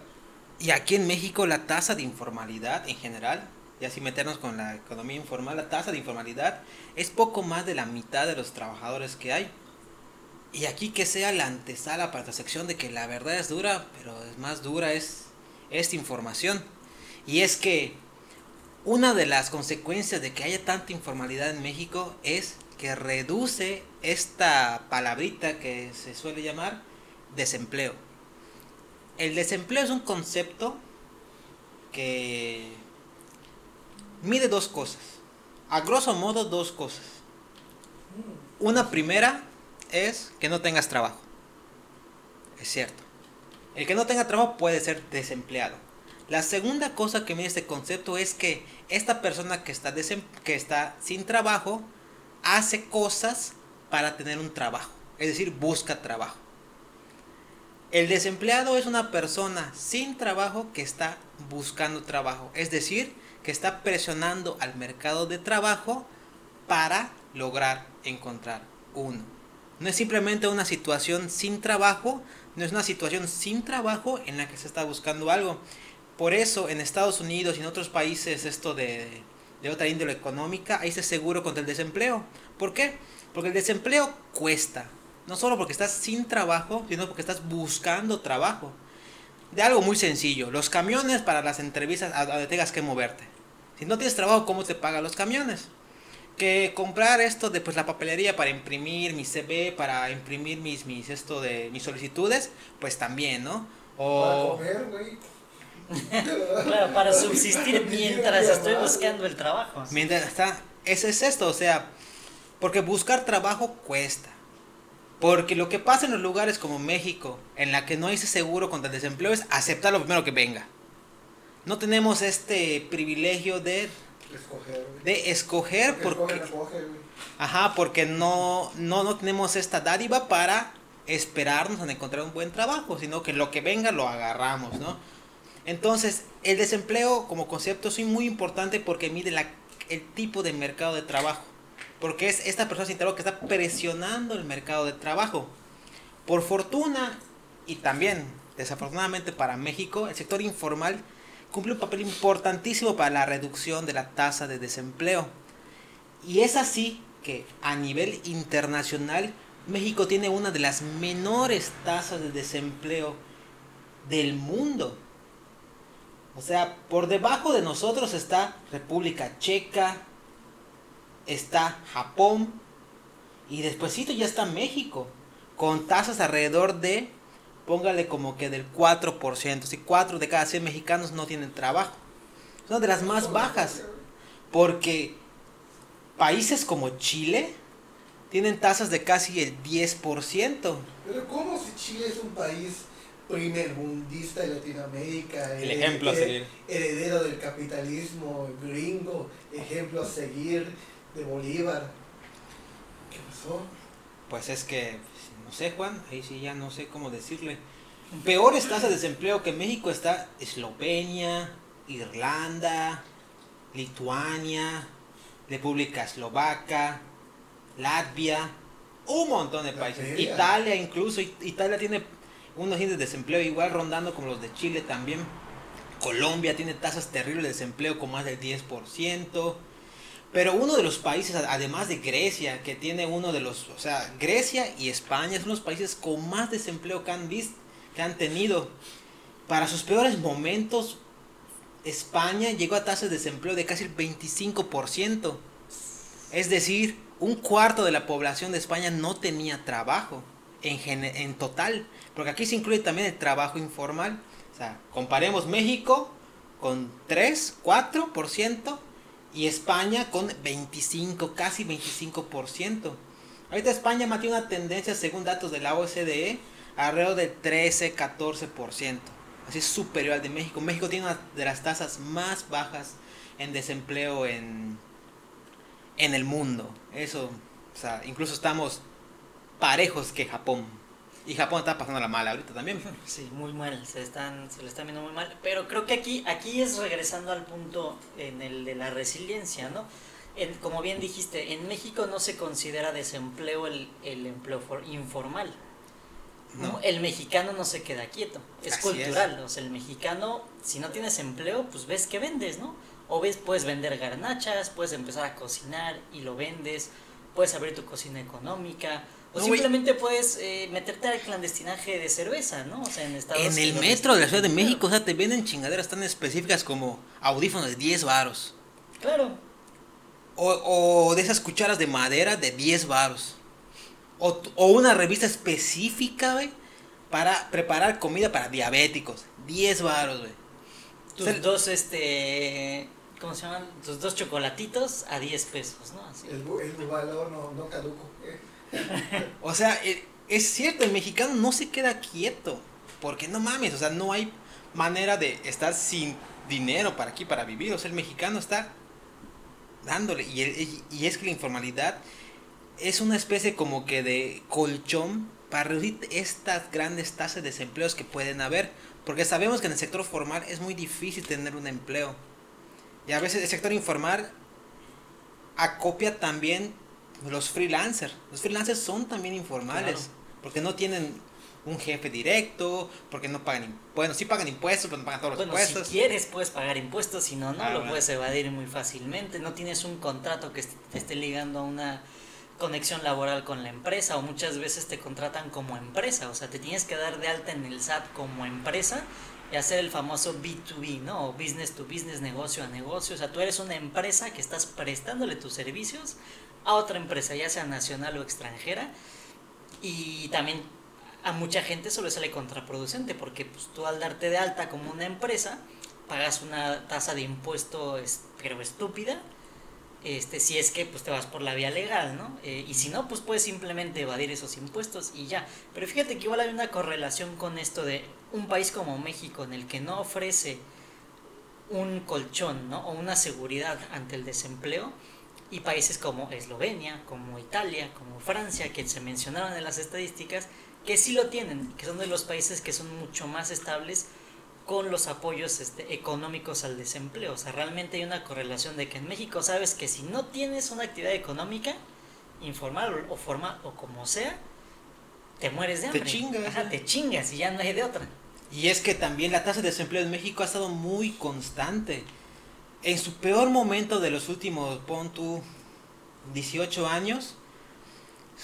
Y aquí en México la tasa de informalidad en general, y así meternos con la economía informal, la tasa de informalidad es poco más de la mitad de los trabajadores que hay. Y aquí que sea la antesala para esta sección de que la verdad es dura, pero es más dura es esta información. Y es que una de las consecuencias de que haya tanta informalidad en México es que reduce esta palabrita que se suele llamar desempleo. El desempleo es un concepto que mide dos cosas. A grosso modo, dos cosas. Una primera es que no tengas trabajo. Es cierto. El que no tenga trabajo puede ser desempleado. La segunda cosa que mide este concepto es que esta persona que está, que está sin trabajo hace cosas para tener un trabajo. Es decir, busca trabajo. El desempleado es una persona sin trabajo que está buscando trabajo. Es decir, que está presionando al mercado de trabajo para lograr encontrar uno. No es simplemente una situación sin trabajo, no es una situación sin trabajo en la que se está buscando algo. Por eso en Estados Unidos y en otros países esto de, de otra índole económica, ahí estás seguro contra el desempleo. ¿Por qué? Porque el desempleo cuesta. No solo porque estás sin trabajo, sino porque estás buscando trabajo. De algo muy sencillo. Los camiones para las entrevistas a donde tengas que moverte. Si no tienes trabajo, ¿cómo te pagan los camiones? Que comprar esto de pues la papelería para imprimir mi CV, para imprimir mis, mis esto de mis solicitudes, pues también, ¿no? O para comer, güey. claro, para subsistir mientras estoy buscando el trabajo. Mientras está, ese es esto, o sea, porque buscar trabajo cuesta. Porque lo que pasa en los lugares como México, en la que no hay ese seguro contra el desempleo, es aceptar lo primero que venga. No tenemos este privilegio de escoger, de escoger porque ajá, porque no, no no tenemos esta dádiva para esperarnos a encontrar un buen trabajo, sino que lo que venga lo agarramos, ¿no? Entonces, el desempleo como concepto es muy importante porque mide el tipo de mercado de trabajo. Porque es esta persona sin trabajo que está presionando el mercado de trabajo. Por fortuna y también desafortunadamente para México, el sector informal cumple un papel importantísimo para la reducción de la tasa de desempleo. Y es así que a nivel internacional México tiene una de las menores tasas de desempleo del mundo. O sea, por debajo de nosotros está República Checa, está Japón y despuesito ya está México, con tasas alrededor de, póngale como que del 4%, si 4 de cada 100 mexicanos no tienen trabajo. Es una de las más bajas, porque países como Chile tienen tasas de casi el 10%. Pero ¿cómo si Chile es un país primer mundista de Latinoamérica, el ejemplo a seguir. heredero del capitalismo gringo, ejemplo a seguir de Bolívar. ¿Qué pasó? Pues es que, no sé Juan, ahí sí ya no sé cómo decirle. Peores tasas de desempleo que México está Eslovenia, Irlanda, Lituania, República Eslovaca, Latvia, un montón de países. Italia incluso, Italia tiene unos índices de desempleo igual rondando como los de Chile también. Colombia tiene tasas terribles de desempleo con más del 10%. Pero uno de los países, además de Grecia, que tiene uno de los, o sea, Grecia y España son los países con más desempleo que han visto, que han tenido. Para sus peores momentos, España llegó a tasas de desempleo de casi el 25%. Es decir, un cuarto de la población de España no tenía trabajo en, total. Porque aquí se incluye también el trabajo informal. O sea, comparemos México con 3, 4% y España con 25, casi 25%. Ahorita España mantiene una tendencia, según datos de la OCDE, alrededor del 13, 14%. Así es superior al de México. México tiene una de las tasas más bajas en desempleo en, en el mundo. Eso, o sea, incluso estamos parejos que Japón. Y Japón está pasando la mala ahorita también. Sí, muy mal, se están se le están viendo muy mal, pero creo que aquí aquí es regresando al punto en el de la resiliencia, ¿no? En, como bien dijiste, en México no se considera desempleo el, el empleo informal. No. El mexicano no se queda quieto, es cultural, o sea, el mexicano si no tienes empleo, pues ves que vendes, ¿no? O ves puedes vender garnachas, puedes empezar a cocinar y lo vendes, puedes abrir tu cocina económica, o simplemente puedes eh, meterte al clandestinaje de cerveza, ¿no? O sea, en Estados En el metro de la Ciudad de México, o sea, te venden chingaderas tan específicas como audífonos de 10 varos. Claro. O, o de esas cucharas de madera de 10 varos. O, o una revista específica, güey, para preparar comida para diabéticos. 10 varos, güey. Tus dos, este... ¿Cómo se llaman? Tus dos chocolatitos a 10 pesos, ¿no? Así. El, el valor no, no caduco. O sea, eh, es cierto, el mexicano no se queda quieto. Porque no mames, o sea, no hay manera de estar sin dinero para aquí, para vivir. O sea, el mexicano está dándole. Y, y es que la informalidad es una especie como que de colchón para reducir estas grandes tasas de desempleos que pueden haber. Porque sabemos que en el sector formal es muy difícil tener un empleo. Y a veces el sector informal acopia también los freelancers. Los freelancers son también informales. Porque no tienen un jefe directo, porque no pagan. Bueno, sí pagan impuestos, pero no pagan todos los Bueno, impuestos. si quieres puedes pagar impuestos, si no, no Ah, lo bueno. puedes evadir muy fácilmente. No tienes un contrato que te esté ligando a una conexión laboral con la empresa o muchas veces te contratan como empresa, o sea, te tienes que dar de alta en el SAT como empresa y hacer el famoso B2B, ¿no? O business to business, negocio a negocio, o sea, tú eres una empresa que estás prestándole tus servicios a otra empresa, ya sea nacional o extranjera, y también a mucha gente eso le sale contraproducente porque pues, tú al darte de alta como una empresa pagas una tasa de impuesto es- pero estúpida este si es que pues te vas por la vía legal no Eh, y si no pues puedes simplemente evadir esos impuestos y ya. Pero fíjate que igual hay una correlación con esto de un país como México en el que no ofrece un colchón no o una seguridad ante el desempleo y países como Eslovenia, como Italia, como Francia, que se mencionaron en las estadísticas, que sí lo tienen, que son de los países que son mucho más estables con los apoyos este, económicos al desempleo. O sea, realmente hay una correlación de que en México sabes que si no tienes una actividad económica, informal o, formal o como sea, te mueres de Te hambre. chingas, Ajá, ¿eh? te chingas y ya no hay de otra. Y es que también la tasa de desempleo en México ha estado muy constante. En su peor momento de los últimos, pon tú, 18 años,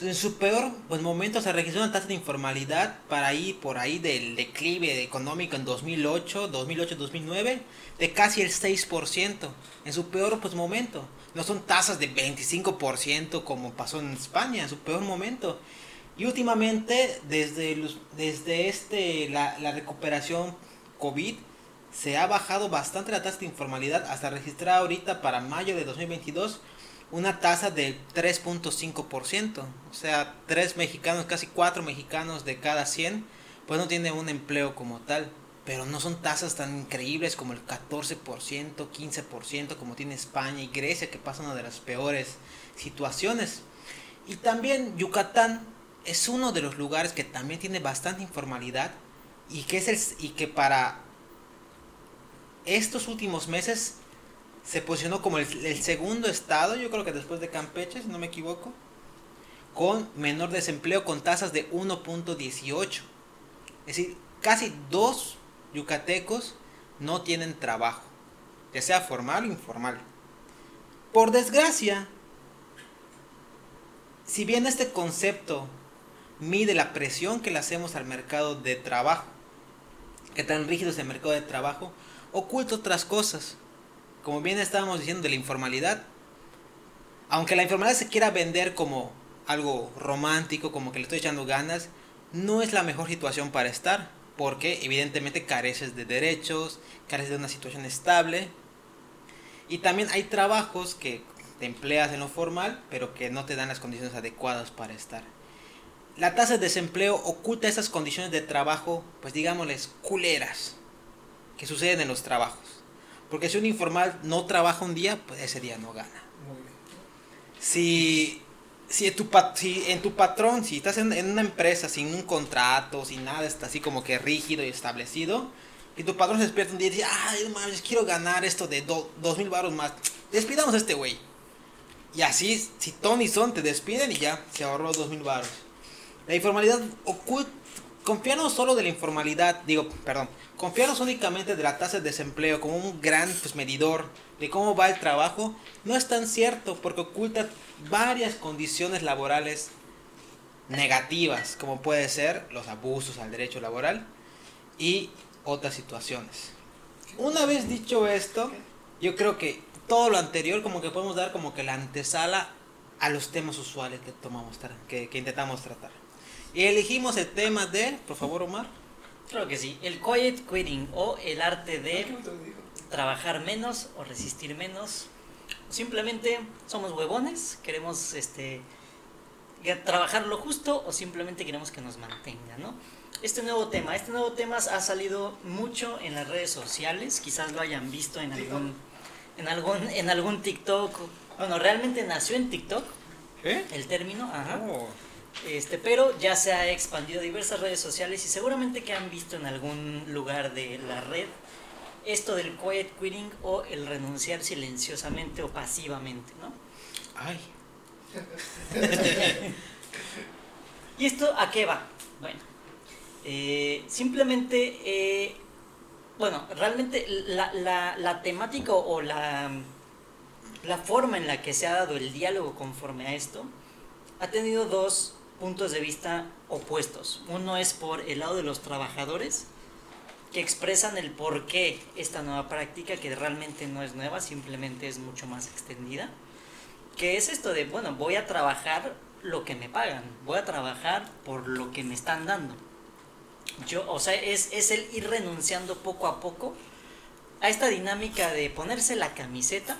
en su peor pues, momento se registró una tasa de informalidad para ahí, por ahí del declive económico en 2008, 2008-2009, de casi el 6%, en su peor pues, momento. No son tasas de 25% como pasó en España, en su peor momento. Y últimamente, desde, desde este, la, la recuperación COVID, se ha bajado bastante la tasa de informalidad hasta registrar ahorita para mayo de 2022 una tasa del 3.5%. O sea, 3 mexicanos, casi 4 mexicanos de cada 100, pues no tienen un empleo como tal. Pero no son tasas tan increíbles como el 14%, 15% como tiene España y Grecia, que pasa una de las peores situaciones. Y también Yucatán es uno de los lugares que también tiene bastante informalidad y que es el, y que para estos últimos meses se posicionó como el, segundo estado, yo creo que después de Campeche, si no me equivoco, con menor desempleo con tasas de 1.18. Es decir, casi dos yucatecos no tienen trabajo, ya sea formal o informal. Por desgracia, si bien este concepto mide la presión que le hacemos al mercado de trabajo, que tan rígido es el mercado de trabajo, oculta otras cosas. Como bien estábamos diciendo de la informalidad, aunque la informalidad se quiera vender como algo romántico, como que le estoy echando ganas, no es la mejor situación para estar, porque evidentemente careces de derechos, careces de una situación estable, y también hay trabajos que te empleas en lo formal, pero que no te dan las condiciones adecuadas para estar. La tasa de desempleo oculta esas condiciones de trabajo, pues digámosles, culeras, que suceden en los trabajos. Porque si un informal no trabaja un día, pues ese día no gana. Si, si, en, tu, si en tu patrón, si estás en, en una empresa sin un contrato, sin nada, está así como que rígido y establecido, y tu patrón se despierta un día y dice, ay, mames, quiero ganar esto de do- dos mil baros más, despidamos a este güey. Y así, si Tony Son te despiden y ya, se ahorró dos mil baros. La informalidad oculta, confiarnos solo de la informalidad, digo, perdón, confiarnos únicamente de la tasa de desempleo como un gran pues, medidor de cómo va el trabajo, no es tan cierto porque oculta varias condiciones laborales negativas, como puede ser los abusos al derecho laboral y otras situaciones. Una vez dicho esto, yo creo que todo lo anterior como que podemos dar como que la antesala a los temas usuales que tomamos que intentamos tratar. Y elegimos el tema de, por favor Omar, Claro que sí, el quiet quitting o el arte Ah, de dijo. trabajar menos o resistir menos. Simplemente somos huevones, queremos este trabajar lo justo o simplemente queremos que nos mantenga, ¿no? Este nuevo tema, este nuevo tema ha salido mucho en las redes sociales, quizás lo hayan visto en algún en algún en algún TikTok. Bueno, realmente nació en TikTok ¿eh? el término, ajá. Oh. Este, pero ya se ha expandido a diversas redes sociales y seguramente que han visto en algún lugar de la red esto del quiet quitting o el renunciar silenciosamente o pasivamente, ¿no? Ay, ¿Y esto a qué va? Bueno, Eh, simplemente, eh, bueno, realmente la, la, la temática o la, la forma en la que se ha dado el diálogo conforme a esto ha tenido dos puntos de vista opuestos. Uno es por el lado de los trabajadores, que expresan el por qué esta nueva práctica, que realmente no es nueva, simplemente es mucho más extendida, que es esto de, bueno, voy a trabajar lo que me pagan, voy a trabajar por lo que me están dando. Yo, o sea, es, es el ir renunciando poco a poco a esta dinámica de ponerse la camiseta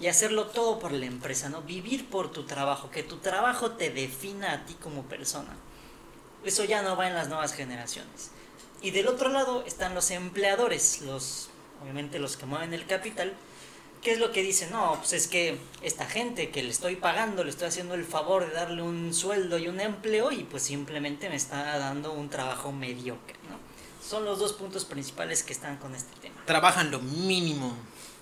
y hacerlo todo por la empresa, ¿no? Vivir por tu trabajo, que tu trabajo te defina a ti como persona. Eso ya no va en las nuevas generaciones. Y del otro lado están los empleadores, los obviamente los que mueven el capital, ¿qué es lo que dicen? No, pues es que esta gente que le estoy pagando, le estoy haciendo el favor de darle un sueldo y un empleo y pues simplemente me está dando un trabajo mediocre, ¿no? Son los dos puntos principales que están con este tema. Trabajan lo mínimo.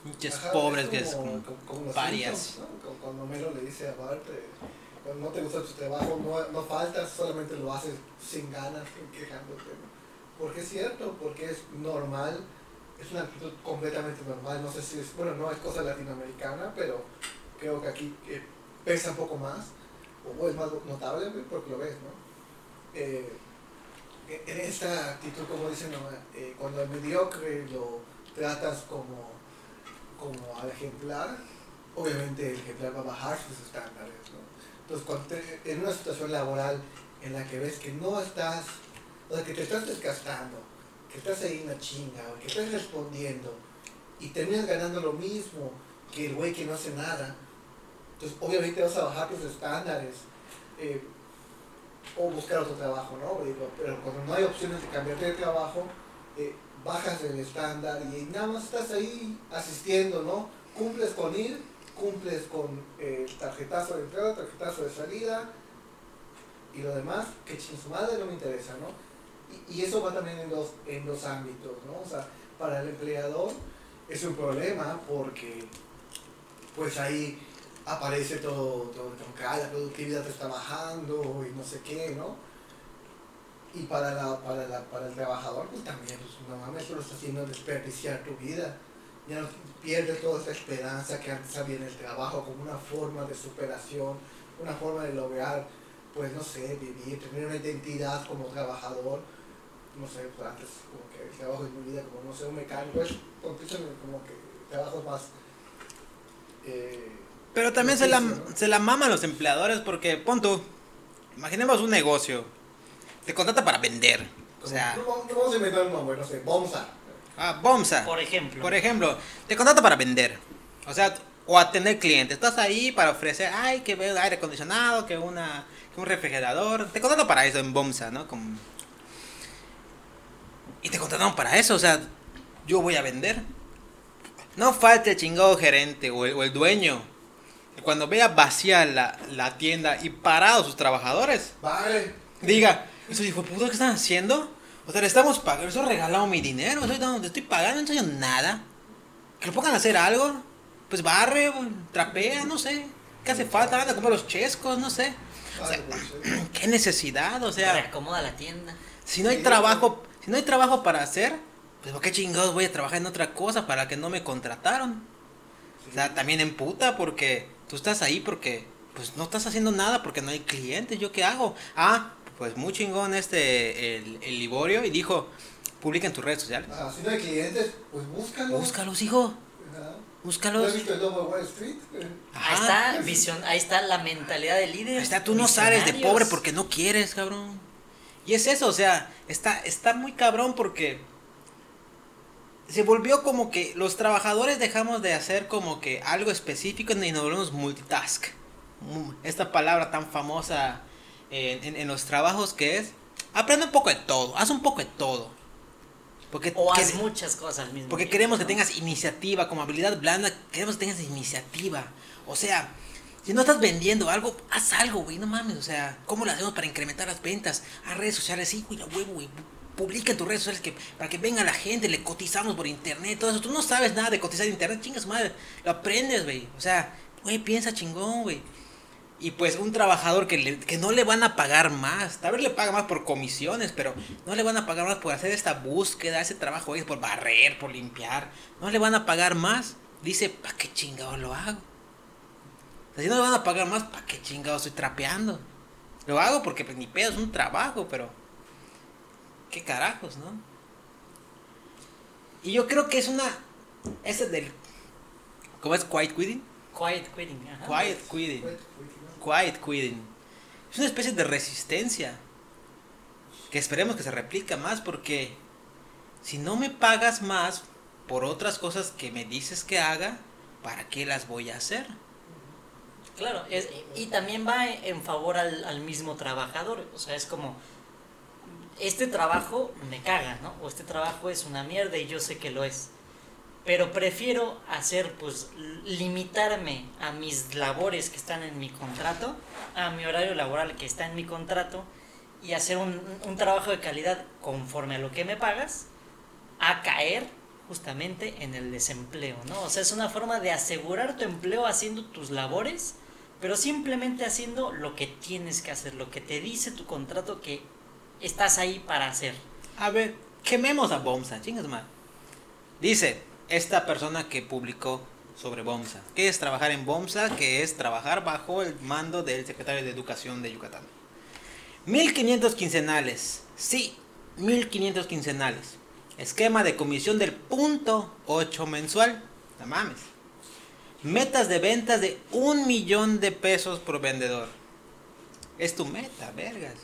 Ajá, pobres es que es como, como. Simpsons, ¿no? Cuando Homero le dice a Bart, eh, cuando no te gusta tu trabajo, no, no faltas, solamente lo haces sin ganas, quejándote. ¿no? Porque es cierto, porque es normal, es una actitud completamente normal. No sé si es, bueno, no es cosa latinoamericana, pero creo que aquí eh, pesa un poco más, o es más notable porque lo ves, ¿no? Eh, en esta actitud, como dicen. Eh, cuando el mediocre lo tratas como como al ejemplar, obviamente el ejemplar va a bajar sus estándares. Entonces, cuando te- en una situación laboral en la que ves que no estás, o sea, que te estás desgastando, que estás ahí en la chinga, o que estás respondiendo, y terminas ganando lo mismo que el güey que no hace nada, entonces obviamente vas a bajar tus estándares. eh, o buscar otro trabajo, ¿no? Pero cuando no hay opciones de cambiarte de trabajo, eh, bajas el estándar y nada más estás ahí asistiendo, ¿no? Cumples con ir, cumples con eh, tarjetazo de entrada, tarjetazo de salida y lo demás, que ching su madre no me interesa, ¿no? Y, eso va también en dos, en dos ámbitos, ¿no? O sea, para el empleador es un problema porque pues ahí aparece todo, todo ah, la productividad está bajando y no sé qué, ¿no? Y para, la, para, la, para el trabajador, pues también, pues no mames, lo está haciendo desperdiciar tu vida. Ya no pierdes toda esa esperanza que antes había en el trabajo como una forma de superación, una forma de lograr, pues no sé, vivir, tener una identidad como trabajador. No sé, pues antes como que el trabajo de mi vida, como no sé, un mecánico, es como que trabajos más... Eh, Pero también se la, ¿no? se la maman los empleadores porque, pon tú, imaginemos un negocio, te contrata para vender. O sea, ¿cómo, cómo se inventar un nombre? No sé, Bomsa. ah, Bomsa, Por ejemplo. por ejemplo, te contrata para vender. O sea, o atender clientes. Estás ahí para ofrecer, ay, que veo aire acondicionado, que, una, que un refrigerador. Te contratan para eso en Bomsa, ¿no? Como... Y te contrataron para eso, o sea, yo voy a vender. No falte el chingado gerente o el, o el dueño. Cuando vea vacía la, la tienda y parados sus trabajadores, Vale. diga, eso puta, ¿qué están haciendo? O sea, le estamos pagando, eso regalado mi dinero, estoy, dando- le estoy pagando, no estoy haciendo nada. Que lo pongan a hacer algo, pues barre, trapea, no sé. ¿Qué hace falta? Anda a comer los chescos, no sé. O sea, Vale, pues. ¿Qué necesidad? O sea, Reacomoda la tienda. si no hay trabajo, si no hay trabajo para hacer, pues ¿por qué chingados voy a trabajar en otra cosa para que no me contrataron? O sea, también en puta porque tú estás ahí porque pues no estás haciendo nada porque no hay clientes. ¿Yo qué hago? Ah, pues muy chingón este el, el Liborio y dijo, publica en tus redes sociales. Ajá, si no hay clientes, pues búscalos. Búscalos, hijo. Ajá. ¿No Búscalos. has visto el lobo de Wall Street? Eh, Ahí está, visión, ahí está la mentalidad del líder. Ahí está, tú no sales de pobre porque no quieres, cabrón. Y es eso, o sea, está, está muy cabrón porque se volvió como que los trabajadores dejamos de hacer como que algo específico y nos volvemos multitask. Mu- Esta palabra tan famosa en, en- en los trabajos que es, aprende un poco de todo, haz un poco de todo. Porque, O haz muchas cosas al mismo porque tiempo, queremos que tengas iniciativa, como habilidad blanda, queremos que tengas iniciativa. O sea, si no estás vendiendo algo, haz algo, güey, no mames. O sea, ¿cómo lo hacemos para incrementar las ventas? A redes sociales, sí, güey, huevo, güey. Publica en tus redes sociales que, para que venga la gente, le cotizamos por internet, todo eso. Tú no sabes nada de cotizar en internet, chingas madre. Lo aprendes, güey. O sea, güey, piensa chingón, güey. Y pues un trabajador que, le- que no le van a pagar más, tal vez le paga más por comisiones, pero no le van a pagar más por hacer esta búsqueda, ese trabajo, por barrer, por limpiar, no le van a pagar más. Dice, ¿para qué chingado lo hago? Si no le van a pagar más, ¿para qué chingado estoy trapeando? Lo hago porque pues, ni pedo, es un trabajo, pero... ¿Qué carajos, no? Y yo creo que es una... Ese del... ¿Cómo es? Quiet quitting. Quiet quitting. ajá. Quiet quitting. Quiet quitting. Es una especie de resistencia. Que esperemos que se replica más porque si no me pagas más por otras cosas que me dices que haga, ¿para qué las voy a hacer? Claro, es, y también va en favor al, al mismo trabajador. O sea, es como, este trabajo me caga, ¿no? O este trabajo es una mierda y yo sé que lo es. Pero prefiero hacer, pues, limitarme a mis labores que están en mi contrato, a mi horario laboral que está en mi contrato, y hacer un, un trabajo de calidad conforme a lo que me pagas, a caer justamente en el desempleo, ¿no? O sea, es una forma de asegurar tu empleo haciendo tus labores, pero simplemente haciendo lo que tienes que hacer, lo que te dice tu contrato que estás ahí para hacer. A ver, quememos a Bomsa, chingas mal. Dice esta persona que publicó sobre Bomsa. ¿Qué es trabajar en Bomsa? Que es trabajar bajo el mando del secretario de Educación de Yucatán. 1500 quincenales. Sí, 1500 quincenales. Esquema de comisión del punto 8 mensual. No mames. Metas de ventas de un millón de pesos por vendedor. Es tu meta, vergas.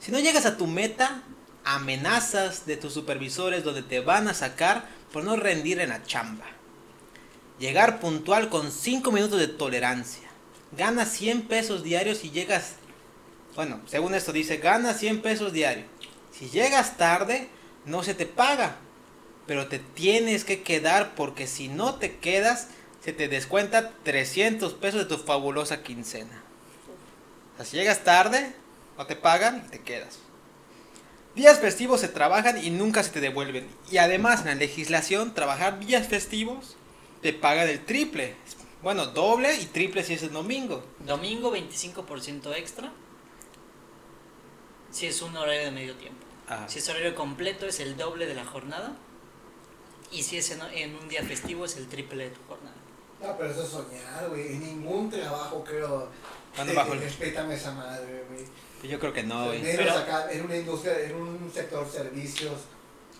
Si no llegas a tu meta, amenazas de tus supervisores donde te van a sacar por no rendir en la chamba. Llegar puntual con 5 minutos de tolerancia. Ganas 100 pesos diarios y llegas... Bueno, según esto dice, ganas 100 pesos diarios. Si llegas tarde, no se te paga. Pero te tienes que quedar porque si no te quedas, se te descuenta 300 pesos de tu fabulosa quincena. O sea, si llegas tarde, no te pagan y te quedas. Días festivos se trabajan y nunca se te devuelven. Y además en la legislación, trabajar días festivos te pagan el triple. Bueno, doble y triple si es el domingo. Domingo 25% extra, si es un horario de medio tiempo. Ajá. Si es horario completo es el doble de la jornada. Y si es en, en un día festivo es el triple de tu jornada. No, pero eso es soñar, güey. En ningún trabajo creo Cuando bajo el- respétame esa madre, güey. Yo creo que no, güey. Pero- acá, en una industria, en un sector servicios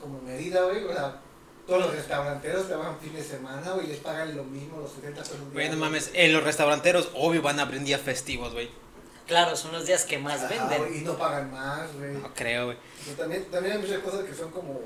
como Mérida, güey. O sea, todos los restauranteros trabajan fin de semana, güey, y les pagan lo mismo, los 70 pesos Güey, no mames, en los restauranteros obvio van a abrir días festivos, güey. Claro, son los días que más Ajá, venden. güey, y no pagan más, güey. No creo, güey. También, también hay muchas cosas que son como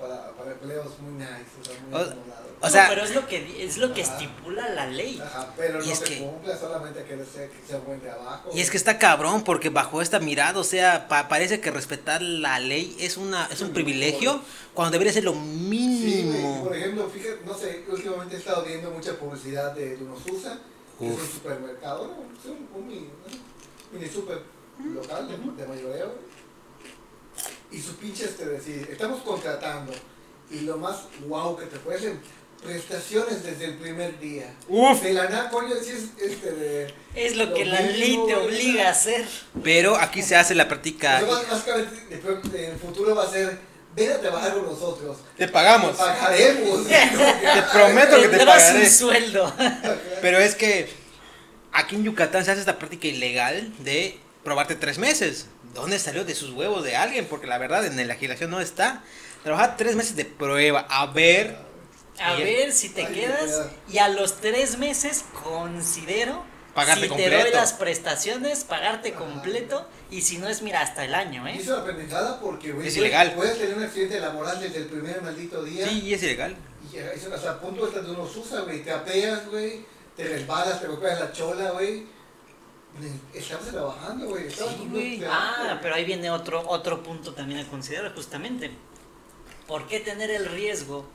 para, para empleos muy nice, o sea, muy O- o No, sea- pero es lo que di- es lo que Ajá. estipula la ley. Ajá, pero Y no es se que- cumple, solamente que sea, que sea buen trabajo. Y es que está cabrón porque bajo esta mirada, o sea, pa- parece que respetar la ley es una es un privilegio cuando debería ser lo Sí, mínimo. por ejemplo, fíjate, no sé, últimamente he estado viendo mucha publicidad de Dunosusa, que es un supermercado, ¿no? Es un, un mini, ¿no? mini super local de, de mayoreo. Y su pinche este decir, estamos contratando, y lo más guau que te ofrecen, prestaciones desde el primer día. Uf. De la nada, coño, si es este de... Es lo que la ley te obliga a hacer. Pero aquí se hace la práctica. Básicamente, en el futuro va a ser, ven a trabajar con nosotros. Te pagamos. Te pagaremos. Te prometo que te pagaré. un sueldo. Pero es que aquí en Yucatán se hace esta práctica ilegal de probarte tres meses. ¿Dónde salió de sus huevos de alguien? Porque la verdad en la legislación no está. Trabajar tres meses de prueba, a ver. A ver si te quedas. queda. Y a los tres meses considero Pagarte si te doy completo. las prestaciones, pagarte Ajá. completo. Y si no es, mira, hasta el año, Y ¿eh? es una pendejada porque, güey, Es puedes- ilegal. Puedes tener un accidente laboral desde el primer maldito día. Sí, y es ilegal. Y hasta a punto de unos usa, güey. Te apeas, güey. Te resbalas, te golpeas la chola, güey. Estamos trabajando, güey. Sí, Ah, pero ahí viene otro, otro punto también a considerar, justamente. ¿Por qué tener el riesgo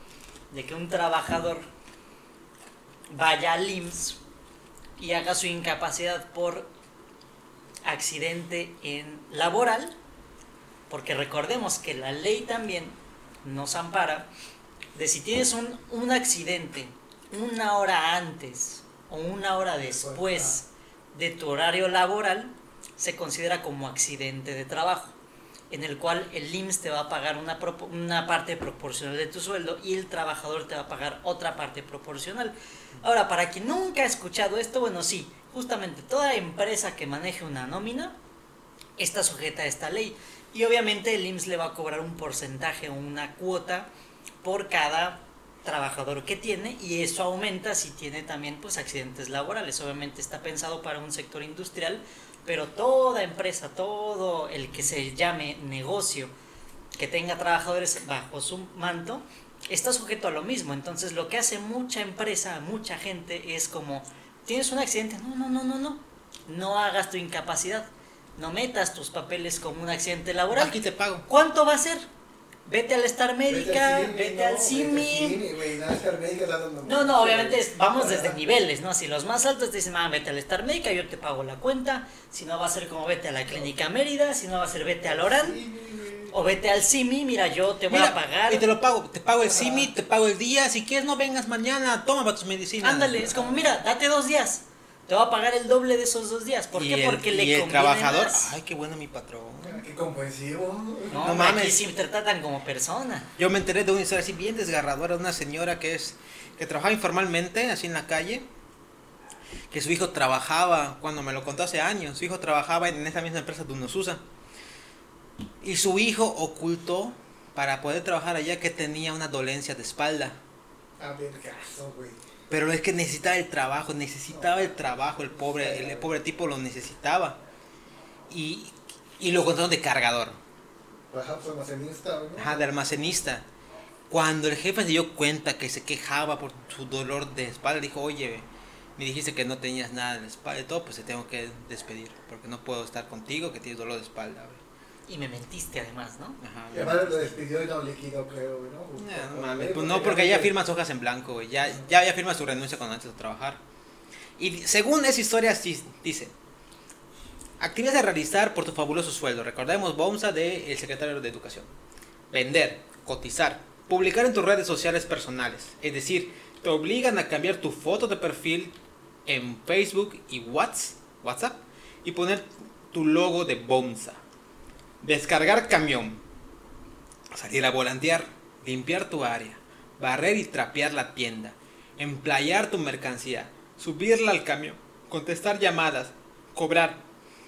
de que un trabajador vaya al IMSS y haga su incapacidad por accidente en laboral? Porque recordemos que la ley también nos ampara de si tienes un, un accidente una hora antes o una hora después de tu horario laboral se considera como accidente de trabajo, en el cual el IMSS te va a pagar una, parte proporcional de tu sueldo y el trabajador te va a pagar otra parte proporcional. Ahora, para quien nunca ha escuchado esto, bueno, sí, justamente toda empresa que maneje una nómina está sujeta a esta ley. Y obviamente el IMSS le va a cobrar un porcentaje o una cuota por cada trabajador que tiene y eso aumenta si tiene también pues accidentes laborales. Obviamente está pensado para un sector industrial, pero toda empresa, todo el que se llame negocio que tenga trabajadores bajo su manto está sujeto a lo mismo. Entonces lo que hace mucha empresa, mucha gente es como, tienes un accidente, no, no, no, no, no, no hagas tu incapacidad, no metas tus papeles como un accidente laboral. Aquí te pago. ¿Cuánto va a ser? Vete al Star Médica, Vete al CIMI. güey, no, No, obviamente es- vamos desde niveles, ¿no? Si los más altos te dicen, ah, vete al Star Médica, yo te pago la cuenta. Si no va a ser como vete a la Clínica Mérida, si no va a ser vete al Orán o vete al CIMI, mira, yo te voy Mira, a pagar. Y te lo pago. Te pago el simi, te pago el día. Si quieres, no vengas mañana. Toma para tus medicinas. Ándale, es como, mira, date dos días. Te va a pagar el doble de esos dos días. ¿Por qué? el- Porque y le el conviene trabajador. más. Ay, qué bueno mi patrón. Qué comprensivo. No, no hombre, aquí mames. sí te tratan como persona. Yo me enteré de una historia así bien desgarradora de una señora que es que trabajaba informalmente así en la calle. Que su hijo trabajaba, cuando me lo contó hace años, su hijo trabajaba en esa misma empresa de Unosusa. Y su hijo ocultó para poder trabajar allá que tenía una dolencia de espalda. A ver, caso, güey. Pero es que necesitaba el trabajo, necesitaba el trabajo, el pobre, el, pobre tipo lo necesitaba. Y, y lo contrataron de cargador, Ajá, pues almacenista, ¿no? ajá, de almacenista. Cuando el jefe se dio cuenta que se quejaba por su dolor de espalda, dijo, oye, me dijiste que no tenías nada de la espalda y todo, pues te tengo que despedir, porque no puedo estar contigo que tienes dolor de espalda. güey". Y me mentiste además, ¿no? Ajá, Y además lo despidió y no liquidó, creo, ¿no? No, no mames, pues no, porque ya firmas hojas en blanco, güey. Ya, ya, ya firma su renuncia cuando antes de trabajar. Y según esa historia, sí, dice: Actividades a realizar por tu fabuloso sueldo. Recordemos BOMSA del secretario de Educación. Vender, cotizar, publicar en tus redes sociales personales. Es decir, te obligan a cambiar tu foto de perfil en Facebook y Whats- WhatsApp y poner tu logo de BOMSA. Descargar camión, salir a volantear, limpiar tu área, barrer y trapear la tienda, emplayar tu mercancía, subirla al camión, contestar llamadas, cobrar.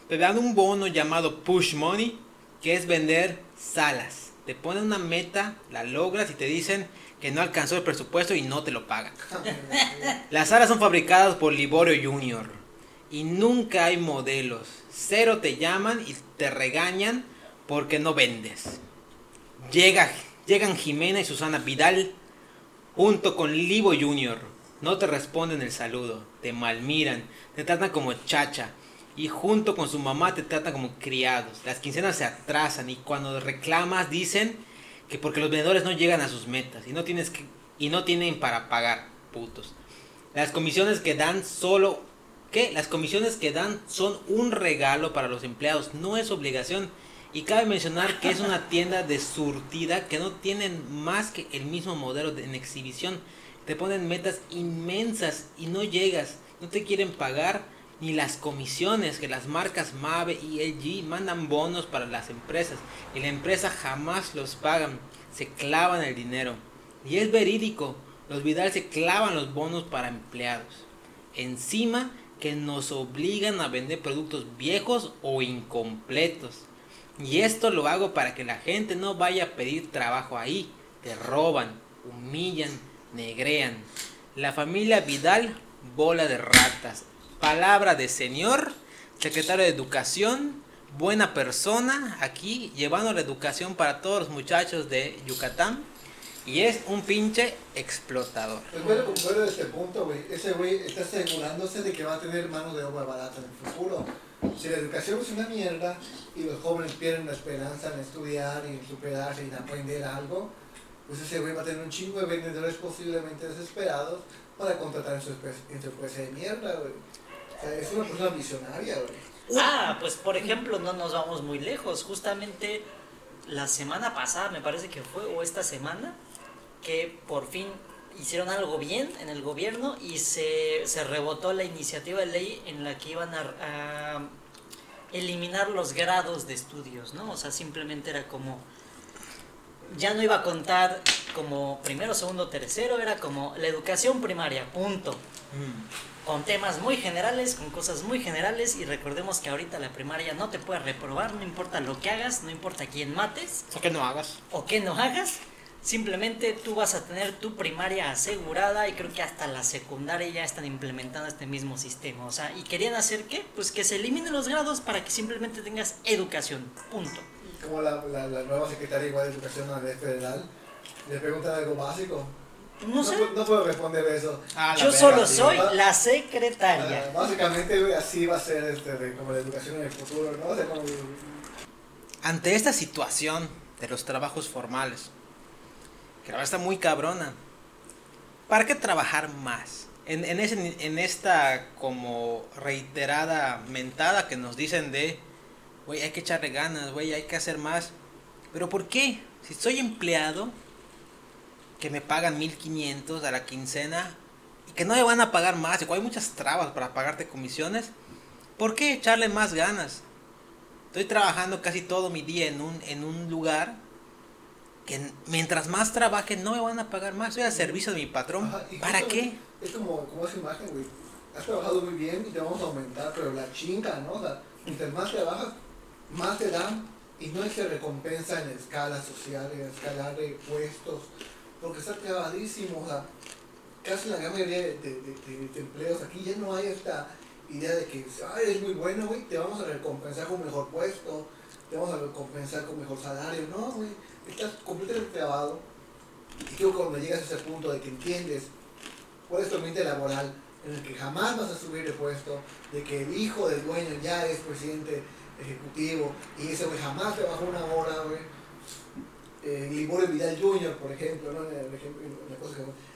Te dan un bono llamado push money, que es vender salas. Te ponen una meta, la logras y te dicen que no alcanzó el presupuesto y no te lo pagan. Las alas son fabricadas por Liborio Junior y nunca hay modelos. Cero te llaman y te regañan porque no vendes. Llega, llegan Jimena y Susana Vidal junto con Libo Junior. No te responden el saludo, te malmiran, te tratan como chacha y junto con su mamá te tratan como criados. Las quincenas se atrasan y cuando reclamas dicen que porque los vendedores no llegan a sus metas y no tienes que y no tienen para pagar, putos. Las comisiones que dan solo ¿qué? Las comisiones que dan son un regalo para los empleados, no es obligación. Y cabe mencionar que es una tienda de surtida que no tienen más que el mismo modelo de- en exhibición. Te ponen metas inmensas y no llegas, no te quieren pagar ni las comisiones que las marcas Mave y LG mandan bonos para las empresas y la empresa jamás los pagan, se clavan el dinero. Y es verídico, los Vidal se clavan los bonos para empleados. Encima que nos obligan a vender productos viejos o incompletos. Y esto lo hago para que la gente no vaya a pedir trabajo ahí. Te roban, humillan, negrean. La familia Vidal, bola de ratas. Palabra de señor, secretario de Educación, buena persona, aquí llevando la educación para todos los muchachos de Yucatán. Y es un pinche explotador. Pues bueno, de este punto, güey. Ese güey está asegurándose de que va a tener de obra en el futuro. Si la educación es una mierda y los jóvenes pierden la esperanza en estudiar y en superarse y en aprender algo, pues ese güey va a tener un chingo de vendedores posiblemente desesperados para contratar en su, en su empresa de mierda, güey. O sea, es una persona visionaria, güey. Ah, pues por ejemplo, no nos vamos muy lejos. Justamente la semana pasada, me parece que fue, o esta semana, que por fin hicieron algo bien en el gobierno y se, se rebotó la iniciativa de ley en la que iban a, a eliminar los grados de estudios, ¿no? O sea, simplemente era como ya no iba a contar como primero, segundo, tercero, era como la educación primaria, punto. Con temas muy generales, con cosas muy generales y recordemos que ahorita la primaria no te puede reprobar, no importa lo que hagas, no importa quién mates. O que no hagas. O que no hagas. Simplemente tú vas a tener tu primaria asegurada y creo que hasta la secundaria ya están implementando este mismo sistema. O sea, ¿y querían hacer qué? Pues que se eliminen los grados para que simplemente tengas educación. Punto como la, la, la, nueva secretaria igual de Educación a nivel federal, le preguntan algo básico. No sé. No, puedo responder eso. Ah, Yo solo soy la secretaria. Ah, básicamente así va a ser este, de, como la educación en el futuro, ¿no? O sea, como... Ante esta situación de los trabajos formales, que la está muy cabrona, ¿para qué trabajar más? En, en, esta como reiterada mentada que nos dicen de güey, hay que echarle ganas, güey, hay que hacer más. Pero ¿por qué? Si soy empleado, que me pagan 1500 a la quincena y que no me van a pagar más, y hay muchas trabas para pagarte comisiones, ¿por qué echarle más ganas? Estoy trabajando casi todo mi día en un, en un lugar que mientras más trabaje no me van a pagar más, estoy al servicio de mi patrón. ¿Para qué? Es como, como esa imagen, güey. Has trabajado muy bien y te vamos a aumentar, pero la chinga, ¿no? O sea, mientras más trabajas, más te dan y no es que recompensa en escala social, en escala de puestos, porque está clavadísimo, o sea, casi la gran mayoría de, empleos aquí ya no hay esta idea de que, ay, eres muy bueno, güey, te vamos a recompensar con mejor puesto, te vamos a recompensar con mejor salario, no, güey, estás completamente clavado. Y creo que cuando llegas a ese punto de que entiendes cuál es tu ambiente laboral, en el que jamás vas a subir de puesto, de que el hijo del dueño ya es presidente ejecutivo, y ese güey jamás trabajó una hora, güey. Eh, Liborio Vidal Jr., por ejemplo, ¿no?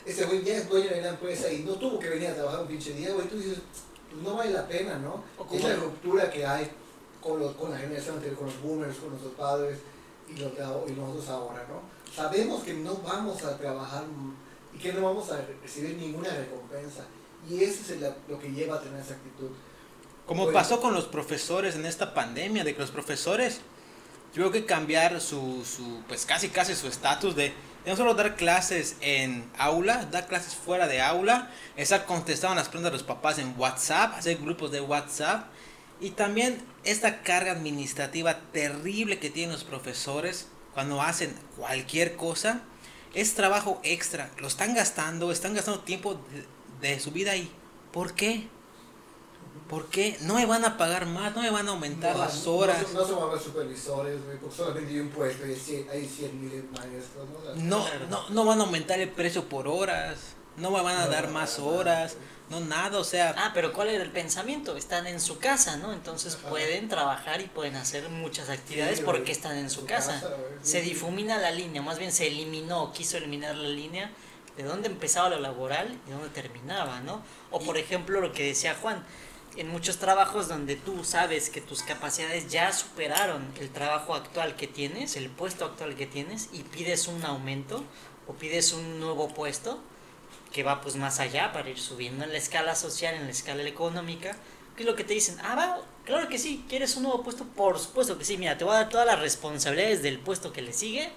ese güey ya es dueño de la empresa y no tuvo que venir a trabajar un pinche día, güey. Tú dices, pues no vale la pena, ¿no? Es la ruptura que hay con, los, con la generación anterior, con los boomers, con nuestros padres y, los, y nosotros ahora, ¿no? Sabemos que no vamos a trabajar y que no vamos a recibir ninguna recompensa. Y eso es lo que lleva a tener esa actitud. Como pasó con los profesores en esta pandemia, de que los profesores tuvieron que cambiar su, su pues casi casi su estatus de no solo dar clases en aula, dar clases fuera de aula, estar contestando las preguntas de los papás en WhatsApp, hacer grupos de WhatsApp y también esta carga administrativa terrible que tienen los profesores cuando hacen cualquier cosa, es trabajo extra, lo están gastando, están gastando tiempo de, de su vida ahí. ¿Por qué? ¿Por qué? No me van a pagar más, no me van a aumentar las horas. No, van a ver supervisores, porque solamente hay un puesto y hay 100 mil maestros. ¿no? No, no, van a aumentar el precio por horas, no me van a dar más horas, no nada, o sea... Ah, pero ¿cuál era el pensamiento? Están en su casa, ¿no? Entonces pueden trabajar y pueden hacer muchas actividades porque están en su, casa. se difumina la línea, más bien se eliminó, quiso eliminar la línea de dónde empezaba lo laboral y dónde terminaba, ¿no? O por ejemplo lo que decía Juan, en muchos trabajos donde tú sabes que tus capacidades ya superaron el trabajo actual que tienes, el puesto actual que tienes, y pides un aumento o pides un nuevo puesto que va pues más allá para ir subiendo en la escala social, en la escala económica, ¿qué es lo que te dicen? Ah, va, claro que sí, ¿quieres un nuevo puesto? Por supuesto que sí, mira, te voy a dar todas las responsabilidades del puesto que le sigue,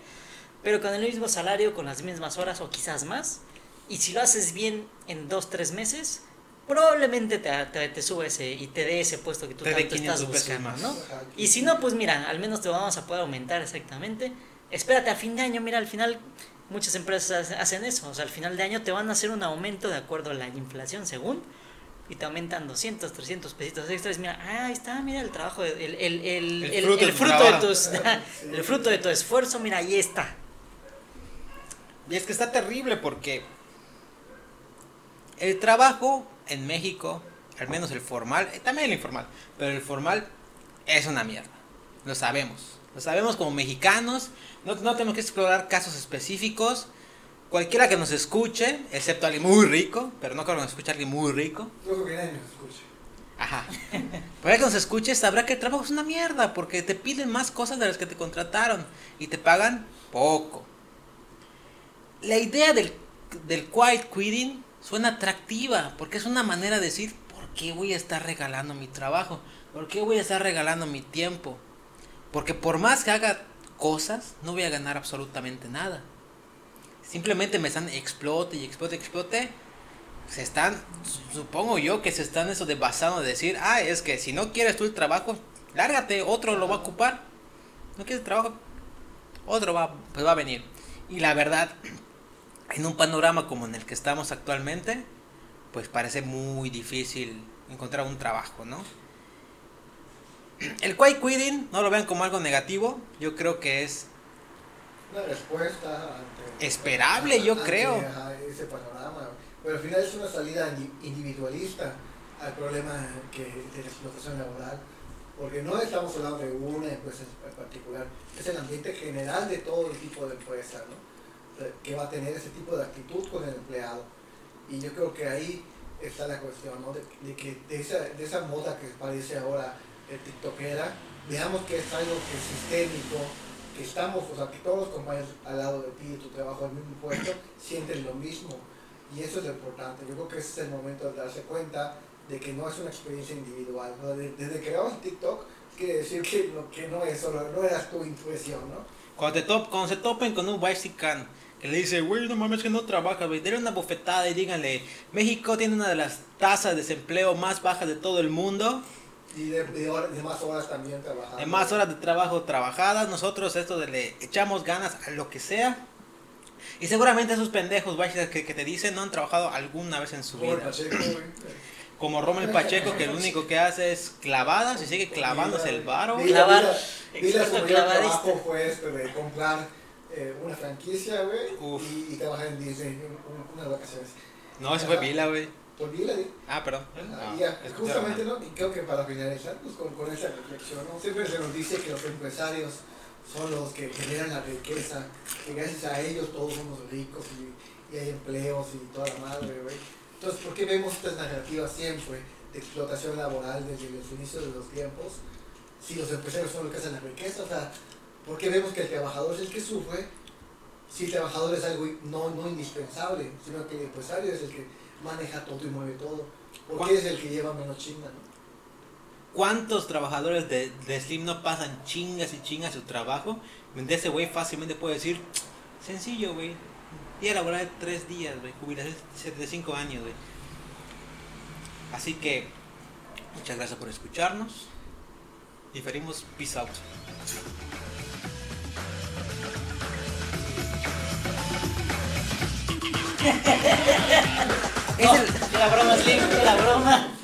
pero con el mismo salario, con las mismas horas o quizás más, y si lo haces bien en dos, tres meses, probablemente te, te, te sube ese y te dé ese puesto que tú tanto estás buscando, ¿no? Y si no, pues mira, al menos te vamos a poder aumentar exactamente. Espérate a fin de año, mira, al final muchas empresas hacen eso, o sea, al final de año te van a hacer un aumento de acuerdo a la inflación según y te aumentan 200, 300 pesitos extras, mira, ah, ahí está, mira el trabajo, el, el, el, el fruto, fruto de tus, el fruto de tu esfuerzo, mira, ahí está. Y es que está terrible porque el trabajo en México, al menos el formal, eh, también el informal, pero el formal es una mierda. Lo sabemos. Lo sabemos como mexicanos. No, no tenemos que explorar casos específicos. Cualquiera que nos escuche, excepto alguien muy rico, pero no creo que nos escuche alguien muy rico. No que nadie nos escuche. Ajá. Para que nos escuche, sabrá que el trabajo es una mierda, porque te piden más cosas de las que te contrataron y te pagan poco. La idea del del quiet quitting suena atractiva, porque es una manera de decir, ¿por qué voy a estar regalando mi trabajo? ¿Por qué voy a estar regalando mi tiempo? Porque por más que haga cosas, no voy a ganar absolutamente nada. Simplemente me están explote y explote y explote. Se están, supongo yo que se están eso de basando de decir, ah, es que si no quieres tú el trabajo, lárgate, otro lo va a ocupar. No quieres trabajo, otro va, pues va a venir. Y la verdad, en un panorama como en el que estamos actualmente, pues parece muy difícil encontrar un trabajo, ¿no? El quiet quitting, no lo vean como algo negativo, yo creo que es Una respuesta ante, Esperable, yo ante, creo. ajá, ese panorama. Pero al final es una salida indi- individualista al problema que, de la explotación laboral. Porque no estamos hablando de una empresa en particular, es el ambiente general de todo el tipo de empresa, ¿no? Que va a tener ese tipo de actitud con el empleado. Y yo creo que ahí está la cuestión, ¿no? De, de que de esa, de esa moda que parece ahora el tiktokera, veamos que es algo que es sistémico, que estamos, o sea, que todos los compañeros al lado de ti, de tu trabajo, al mismo puesto, sienten lo mismo. Y eso es lo importante. Yo creo que ese es el momento de darse cuenta de que no es una experiencia individual. De- Desde que grabamos TikTok, quiere decir que, lo, que no es solo, no eras tu intuición, ¿no? Cuando, te top, cuando se topen con un Bicycan que le dice, güey, no mames que no trabaja, güey, denle una bofetada y díganle, México tiene una de las tasas de desempleo más bajas de todo el mundo, Y de, de, hora- de más horas también trabajando. de más horas de trabajo trabajadas, nosotros esto de le echamos ganas a lo que sea. Y seguramente esos pendejos Bicycans que, que te dicen no han trabajado alguna vez en su Como vida. Pacheco, güey. Como Rommel Pacheco, que lo único que hace es clavadas y sigue clavándose el varo. Clavar, dile- dile a su experto mayor clavadista. trabajo fue este de comprar eh, una franquicia, güey, y, y trabajar en Disney un- un- unas vacaciones. No, ese fue Vila, güey. Por Vila, di- Ah, perdón. Ya, es que justamente, ¿no? Y creo que para finalizar, pues con, con esa reflexión, ¿no? Siempre se nos dice que los empresarios son los que generan la riqueza, que gracias a ellos todos somos ricos y, y hay empleos y toda la madre, güey. Entonces, ¿por qué vemos estas narrativas siempre de explotación laboral desde los inicios de los tiempos? Si los empresarios son los que hacen la riqueza, o sea, ¿por qué vemos que el trabajador es el que sufre? Si el trabajador es algo no, no indispensable, sino que el empresario es el que maneja todo y mueve todo. Porque es el que lleva menos chinga, ¿no? ¿Cuántos trabajadores de, de Slim no pasan chingas y chingas su trabajo? Donde ese güey fácilmente puede decir, sencillo, güey. Día laboral de tres días, güey. Jubilación de cinco años, güey. Así que, muchas gracias por escucharnos. Diferimos. Peace out. No, la broma, Slim, la broma.